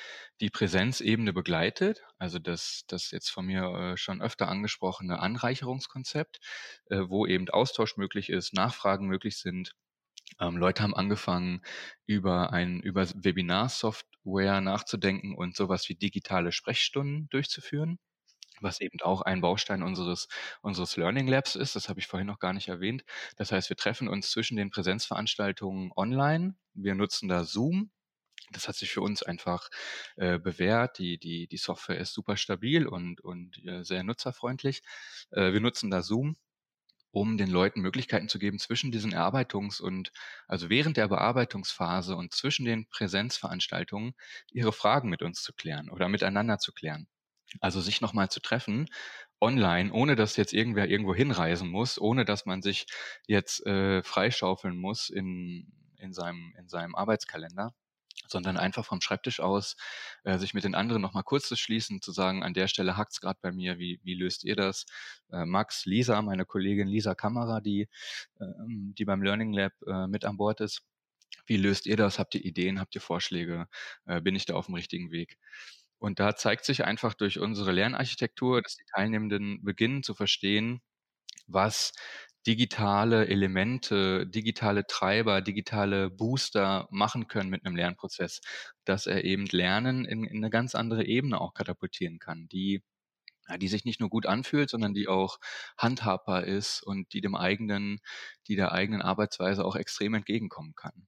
die Präsenzebene begleitet, also das, das jetzt von mir äh, schon öfter angesprochene Anreicherungskonzept, äh, wo eben Austausch möglich ist, Nachfragen möglich sind. Ähm, Leute haben angefangen, über ein über Webinar-Software nachzudenken und sowas wie digitale Sprechstunden durchzuführen was eben auch ein Baustein unseres, unseres Learning Labs ist. Das habe ich vorhin noch gar nicht erwähnt. Das heißt, wir treffen uns zwischen den Präsenzveranstaltungen online. Wir nutzen da Zoom. Das hat sich für uns einfach äh, bewährt. Die, die, die Software ist super stabil und, und äh, sehr nutzerfreundlich. Äh, wir nutzen da Zoom um den Leuten Möglichkeiten zu geben, zwischen diesen Erarbeitungs- und also während der Bearbeitungsphase und zwischen den Präsenzveranstaltungen ihre Fragen mit uns zu klären oder miteinander zu klären. Also sich nochmal zu treffen online, ohne dass jetzt irgendwer irgendwo hinreisen muss, ohne dass man sich jetzt äh, freischaufeln muss in, in, seinem, in seinem Arbeitskalender, sondern einfach vom Schreibtisch aus äh, sich mit den anderen nochmal kurz zu schließen, zu sagen, an der Stelle hackt's gerade bei mir, wie, wie löst ihr das? Äh, Max, Lisa, meine Kollegin Lisa Kamera, die, äh, die beim Learning Lab äh, mit an Bord ist. Wie löst ihr das? Habt ihr Ideen? Habt ihr Vorschläge? Äh, bin ich da auf dem richtigen Weg? Und da zeigt sich einfach durch unsere Lernarchitektur, dass die Teilnehmenden beginnen zu verstehen, was digitale Elemente, digitale Treiber, digitale Booster machen können mit einem Lernprozess, dass er eben Lernen in, in eine ganz andere Ebene auch katapultieren kann, die die sich nicht nur gut anfühlt, sondern die auch handhabbar ist und die dem eigenen, die der eigenen Arbeitsweise auch extrem entgegenkommen kann.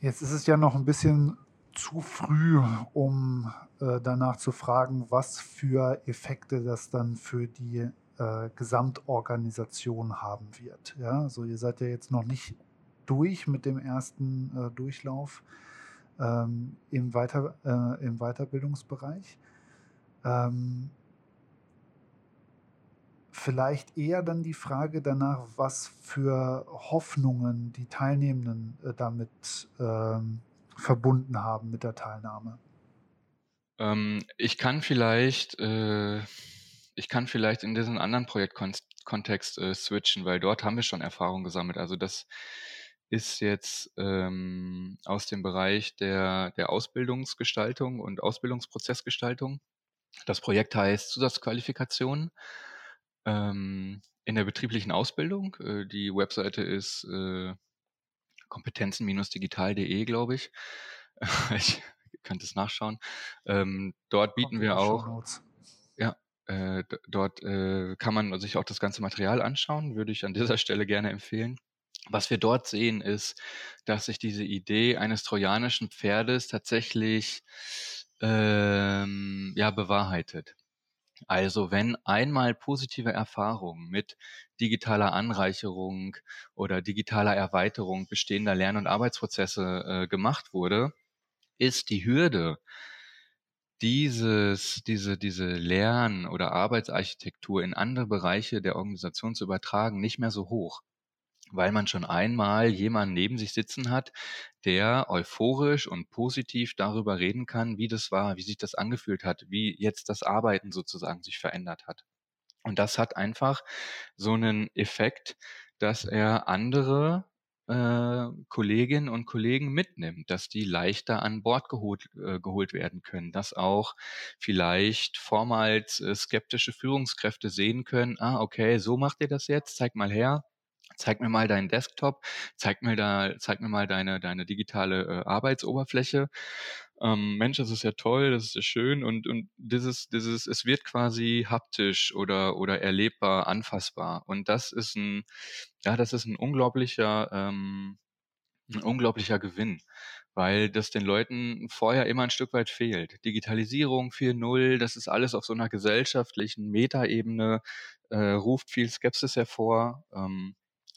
Jetzt ist es ja noch ein bisschen zu früh, um äh, danach zu fragen, was für Effekte das dann für die äh, Gesamtorganisation haben wird. Ja, also ihr seid ja jetzt noch nicht durch mit dem ersten äh, Durchlauf ähm, im, Weiter, äh, im Weiterbildungsbereich. Ähm, vielleicht eher dann die Frage danach, was für Hoffnungen die Teilnehmenden äh, damit ähm, verbunden haben mit der Teilnahme. Ähm, ich kann vielleicht, äh, ich kann vielleicht in diesen anderen Projektkontext äh, switchen, weil dort haben wir schon Erfahrung gesammelt. Also das ist jetzt ähm, aus dem Bereich der, der Ausbildungsgestaltung und Ausbildungsprozessgestaltung. Das Projekt heißt Zusatzqualifikation ähm, in der betrieblichen Ausbildung. Äh, die Webseite ist äh, kompetenzen-digital.de, glaube ich. ich könnte es nachschauen. Ähm, dort bieten wir auch. Ja, äh, dort äh, kann man sich auch das ganze Material anschauen, würde ich an dieser Stelle gerne empfehlen. Was wir dort sehen, ist, dass sich diese Idee eines trojanischen Pferdes tatsächlich ähm, ja, bewahrheitet. Also wenn einmal positive Erfahrungen mit digitaler Anreicherung oder digitaler Erweiterung bestehender Lern- und Arbeitsprozesse äh, gemacht wurde, ist die Hürde, dieses, diese, diese Lern- oder Arbeitsarchitektur in andere Bereiche der Organisation zu übertragen, nicht mehr so hoch weil man schon einmal jemanden neben sich sitzen hat, der euphorisch und positiv darüber reden kann, wie das war, wie sich das angefühlt hat, wie jetzt das Arbeiten sozusagen sich verändert hat. Und das hat einfach so einen Effekt, dass er andere äh, Kolleginnen und Kollegen mitnimmt, dass die leichter an Bord geholt, äh, geholt werden können, dass auch vielleicht vormals äh, skeptische Führungskräfte sehen können, ah, okay, so macht ihr das jetzt, zeig mal her, zeig mir mal deinen Desktop, zeig mir da, zeig mir mal deine, deine digitale äh, Arbeitsoberfläche. Ähm, Mensch, das ist ja toll, das ist ja schön und, und dieses, dieses, es wird quasi haptisch oder, oder erlebbar, anfassbar. Und das ist ein, ja, das ist ein unglaublicher, ähm, ein unglaublicher Gewinn, weil das den Leuten vorher immer ein Stück weit fehlt. Digitalisierung 4.0, das ist alles auf so einer gesellschaftlichen Metaebene, äh, ruft viel Skepsis hervor. Ähm,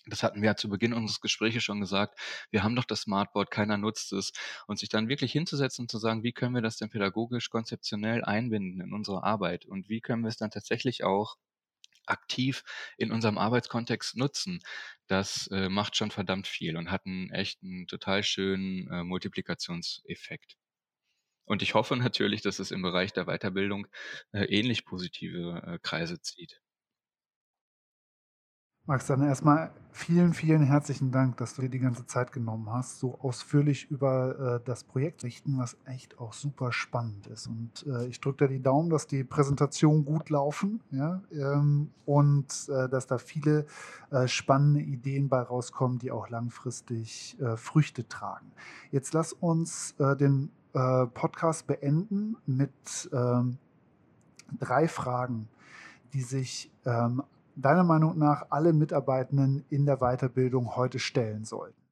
das hatten wir ja zu Beginn unseres Gesprächs schon gesagt, wir haben doch das Smartboard, keiner nutzt es. Und sich dann wirklich hinzusetzen und zu sagen, wie können wir das denn pädagogisch, konzeptionell einbinden in unsere Arbeit und wie können wir es dann tatsächlich auch aktiv in unserem Arbeitskontext nutzen, das äh, macht schon verdammt viel und hat einen echt einen total schönen äh, Multiplikationseffekt. Und ich hoffe natürlich, dass es im Bereich der Weiterbildung äh, ähnlich positive äh, Kreise zieht. Max, dann erstmal vielen, vielen herzlichen Dank, dass du dir die ganze Zeit genommen hast, so ausführlich über äh, das Projekt richten, was echt auch super spannend ist. Und äh, ich drücke dir die Daumen, dass die Präsentationen gut laufen ja, ähm, und äh, dass da viele äh, spannende Ideen bei rauskommen, die auch langfristig äh, Früchte tragen. Jetzt lass uns äh, den Podcast beenden mit ähm, drei Fragen, die sich ähm, deiner Meinung nach alle Mitarbeitenden in der Weiterbildung heute stellen sollten?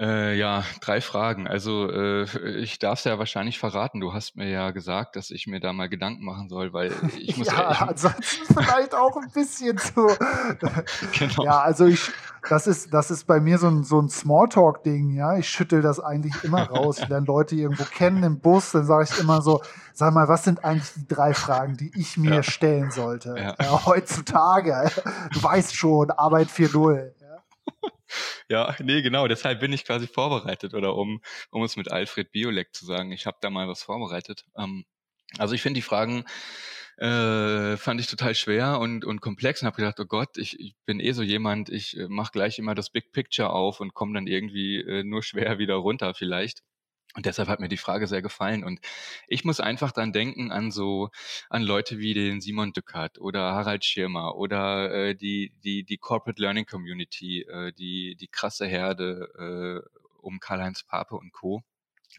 Äh, ja, drei Fragen. Also äh, ich darf es ja wahrscheinlich verraten. Du hast mir ja gesagt, dass ich mir da mal Gedanken machen soll, weil ich muss ja, ja ansonsten vielleicht auch ein bisschen so. genau. Ja, also ich, das ist, das ist bei mir so ein, so ein Smalltalk-Ding. Ja, ich schüttel das eigentlich immer raus. Ich lerne Leute irgendwo kennen im Bus, dann sage ich immer so: Sag mal, was sind eigentlich die drei Fragen, die ich mir ja. stellen sollte ja. Ja, heutzutage? Du weißt schon, Arbeit 4.0. Ja, nee, genau, deshalb bin ich quasi vorbereitet oder um, um es mit Alfred Biolek zu sagen, ich habe da mal was vorbereitet. Ähm, also ich finde die Fragen äh, fand ich total schwer und, und komplex und habe gedacht, oh Gott, ich, ich bin eh so jemand, ich äh, mache gleich immer das Big Picture auf und komme dann irgendwie äh, nur schwer wieder runter vielleicht. Und deshalb hat mir die Frage sehr gefallen. Und ich muss einfach dann denken an so, an Leute wie den Simon Dückert oder Harald Schirmer oder äh, die, die, die Corporate Learning Community, äh, die, die krasse Herde äh, um Karl-Heinz Pape und Co.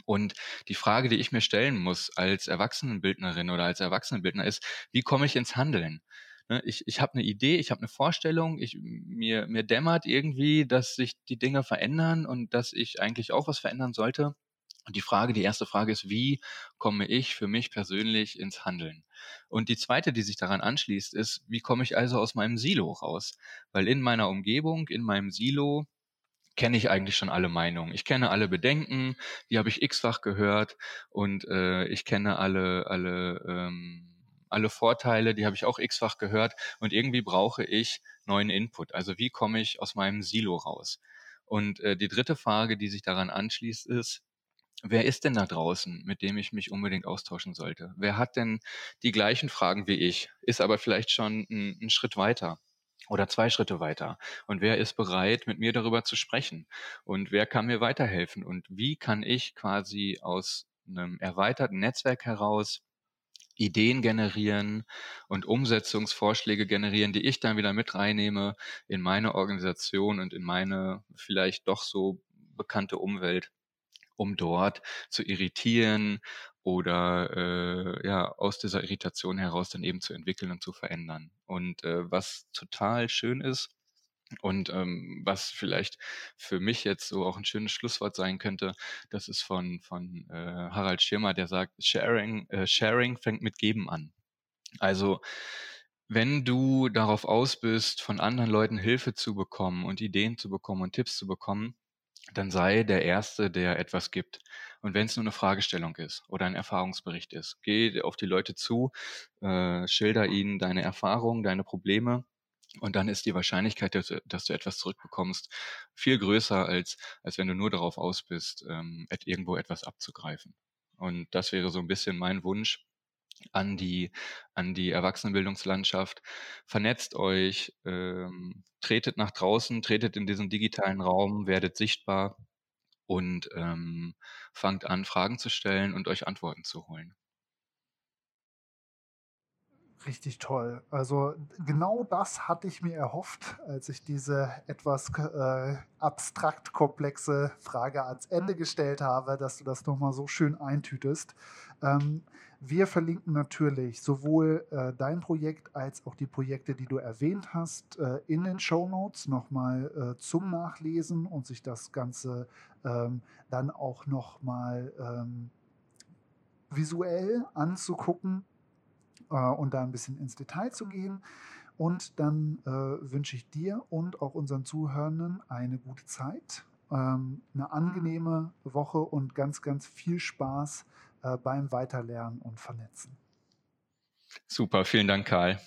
Und die Frage, die ich mir stellen muss als Erwachsenenbildnerin oder als Erwachsenenbildner ist, wie komme ich ins Handeln? Ne, ich, ich habe eine Idee, ich habe eine Vorstellung, ich, mir, mir dämmert irgendwie, dass sich die Dinge verändern und dass ich eigentlich auch was verändern sollte. Und die Frage, die erste Frage ist, wie komme ich für mich persönlich ins Handeln? Und die zweite, die sich daran anschließt, ist, wie komme ich also aus meinem Silo raus? Weil in meiner Umgebung, in meinem Silo, kenne ich eigentlich schon alle Meinungen. Ich kenne alle Bedenken, die habe ich x-fach gehört und äh, ich kenne alle, alle ähm, alle Vorteile, die habe ich auch x-fach gehört und irgendwie brauche ich neuen Input. Also wie komme ich aus meinem Silo raus? Und äh, die dritte Frage, die sich daran anschließt, ist, wer ist denn da draußen, mit dem ich mich unbedingt austauschen sollte? Wer hat denn die gleichen Fragen wie ich, ist aber vielleicht schon einen Schritt weiter? oder zwei Schritte weiter? Und wer ist bereit, mit mir darüber zu sprechen? Und wer kann mir weiterhelfen? Und wie kann ich quasi aus einem erweiterten Netzwerk heraus Ideen generieren und Umsetzungsvorschläge generieren, die ich dann wieder mit reinnehme in meine Organisation und in meine vielleicht doch so bekannte Umwelt, um dort zu irritieren oder äh, ja aus dieser Irritation heraus dann eben zu entwickeln und zu verändern. Und äh, was total schön ist, und ähm, was vielleicht für mich jetzt so auch ein schönes Schlusswort sein könnte, das ist von, von äh, Harald Schirmer, der sagt, Sharing, äh, Sharing fängt mit Geben an. Also wenn du darauf aus bist, von anderen Leuten Hilfe zu bekommen und Ideen zu bekommen und Tipps zu bekommen, dann sei der Erste, der etwas gibt. Und wenn es nur eine Fragestellung ist oder ein Erfahrungsbericht ist, geh auf die Leute zu, äh, schilder ihnen deine Erfahrungen, deine Probleme und dann ist die Wahrscheinlichkeit, dass, dass, du etwas zurückbekommst, viel größer, als, als wenn du nur darauf aus bist, ähm, irgendwo etwas abzugreifen. Und das wäre so ein bisschen mein Wunsch an die, an die Erwachsenenbildungslandschaft. Vernetzt euch, ähm, tretet nach draußen, tretet in diesen digitalen Raum, werdet sichtbar und ähm, fangt an, Fragen zu stellen und euch Antworten zu holen. Richtig toll. Also genau das hatte ich mir erhofft, als ich diese etwas äh, abstrakt komplexe Frage ans Ende gestellt habe, dass du das nochmal so schön eintütest. Ähm, wir verlinken natürlich sowohl äh, dein Projekt als auch die Projekte, die du erwähnt hast, äh, in den Show Notes nochmal äh, zum Nachlesen und sich das Ganze ähm, dann auch nochmal ähm, visuell anzugucken und da ein bisschen ins Detail zu gehen. Und dann äh, wünsche ich dir und auch unseren Zuhörenden eine gute Zeit, ähm, eine angenehme Woche und ganz, ganz viel Spaß äh, beim Weiterlernen und Vernetzen. Super, vielen Dank, Karl.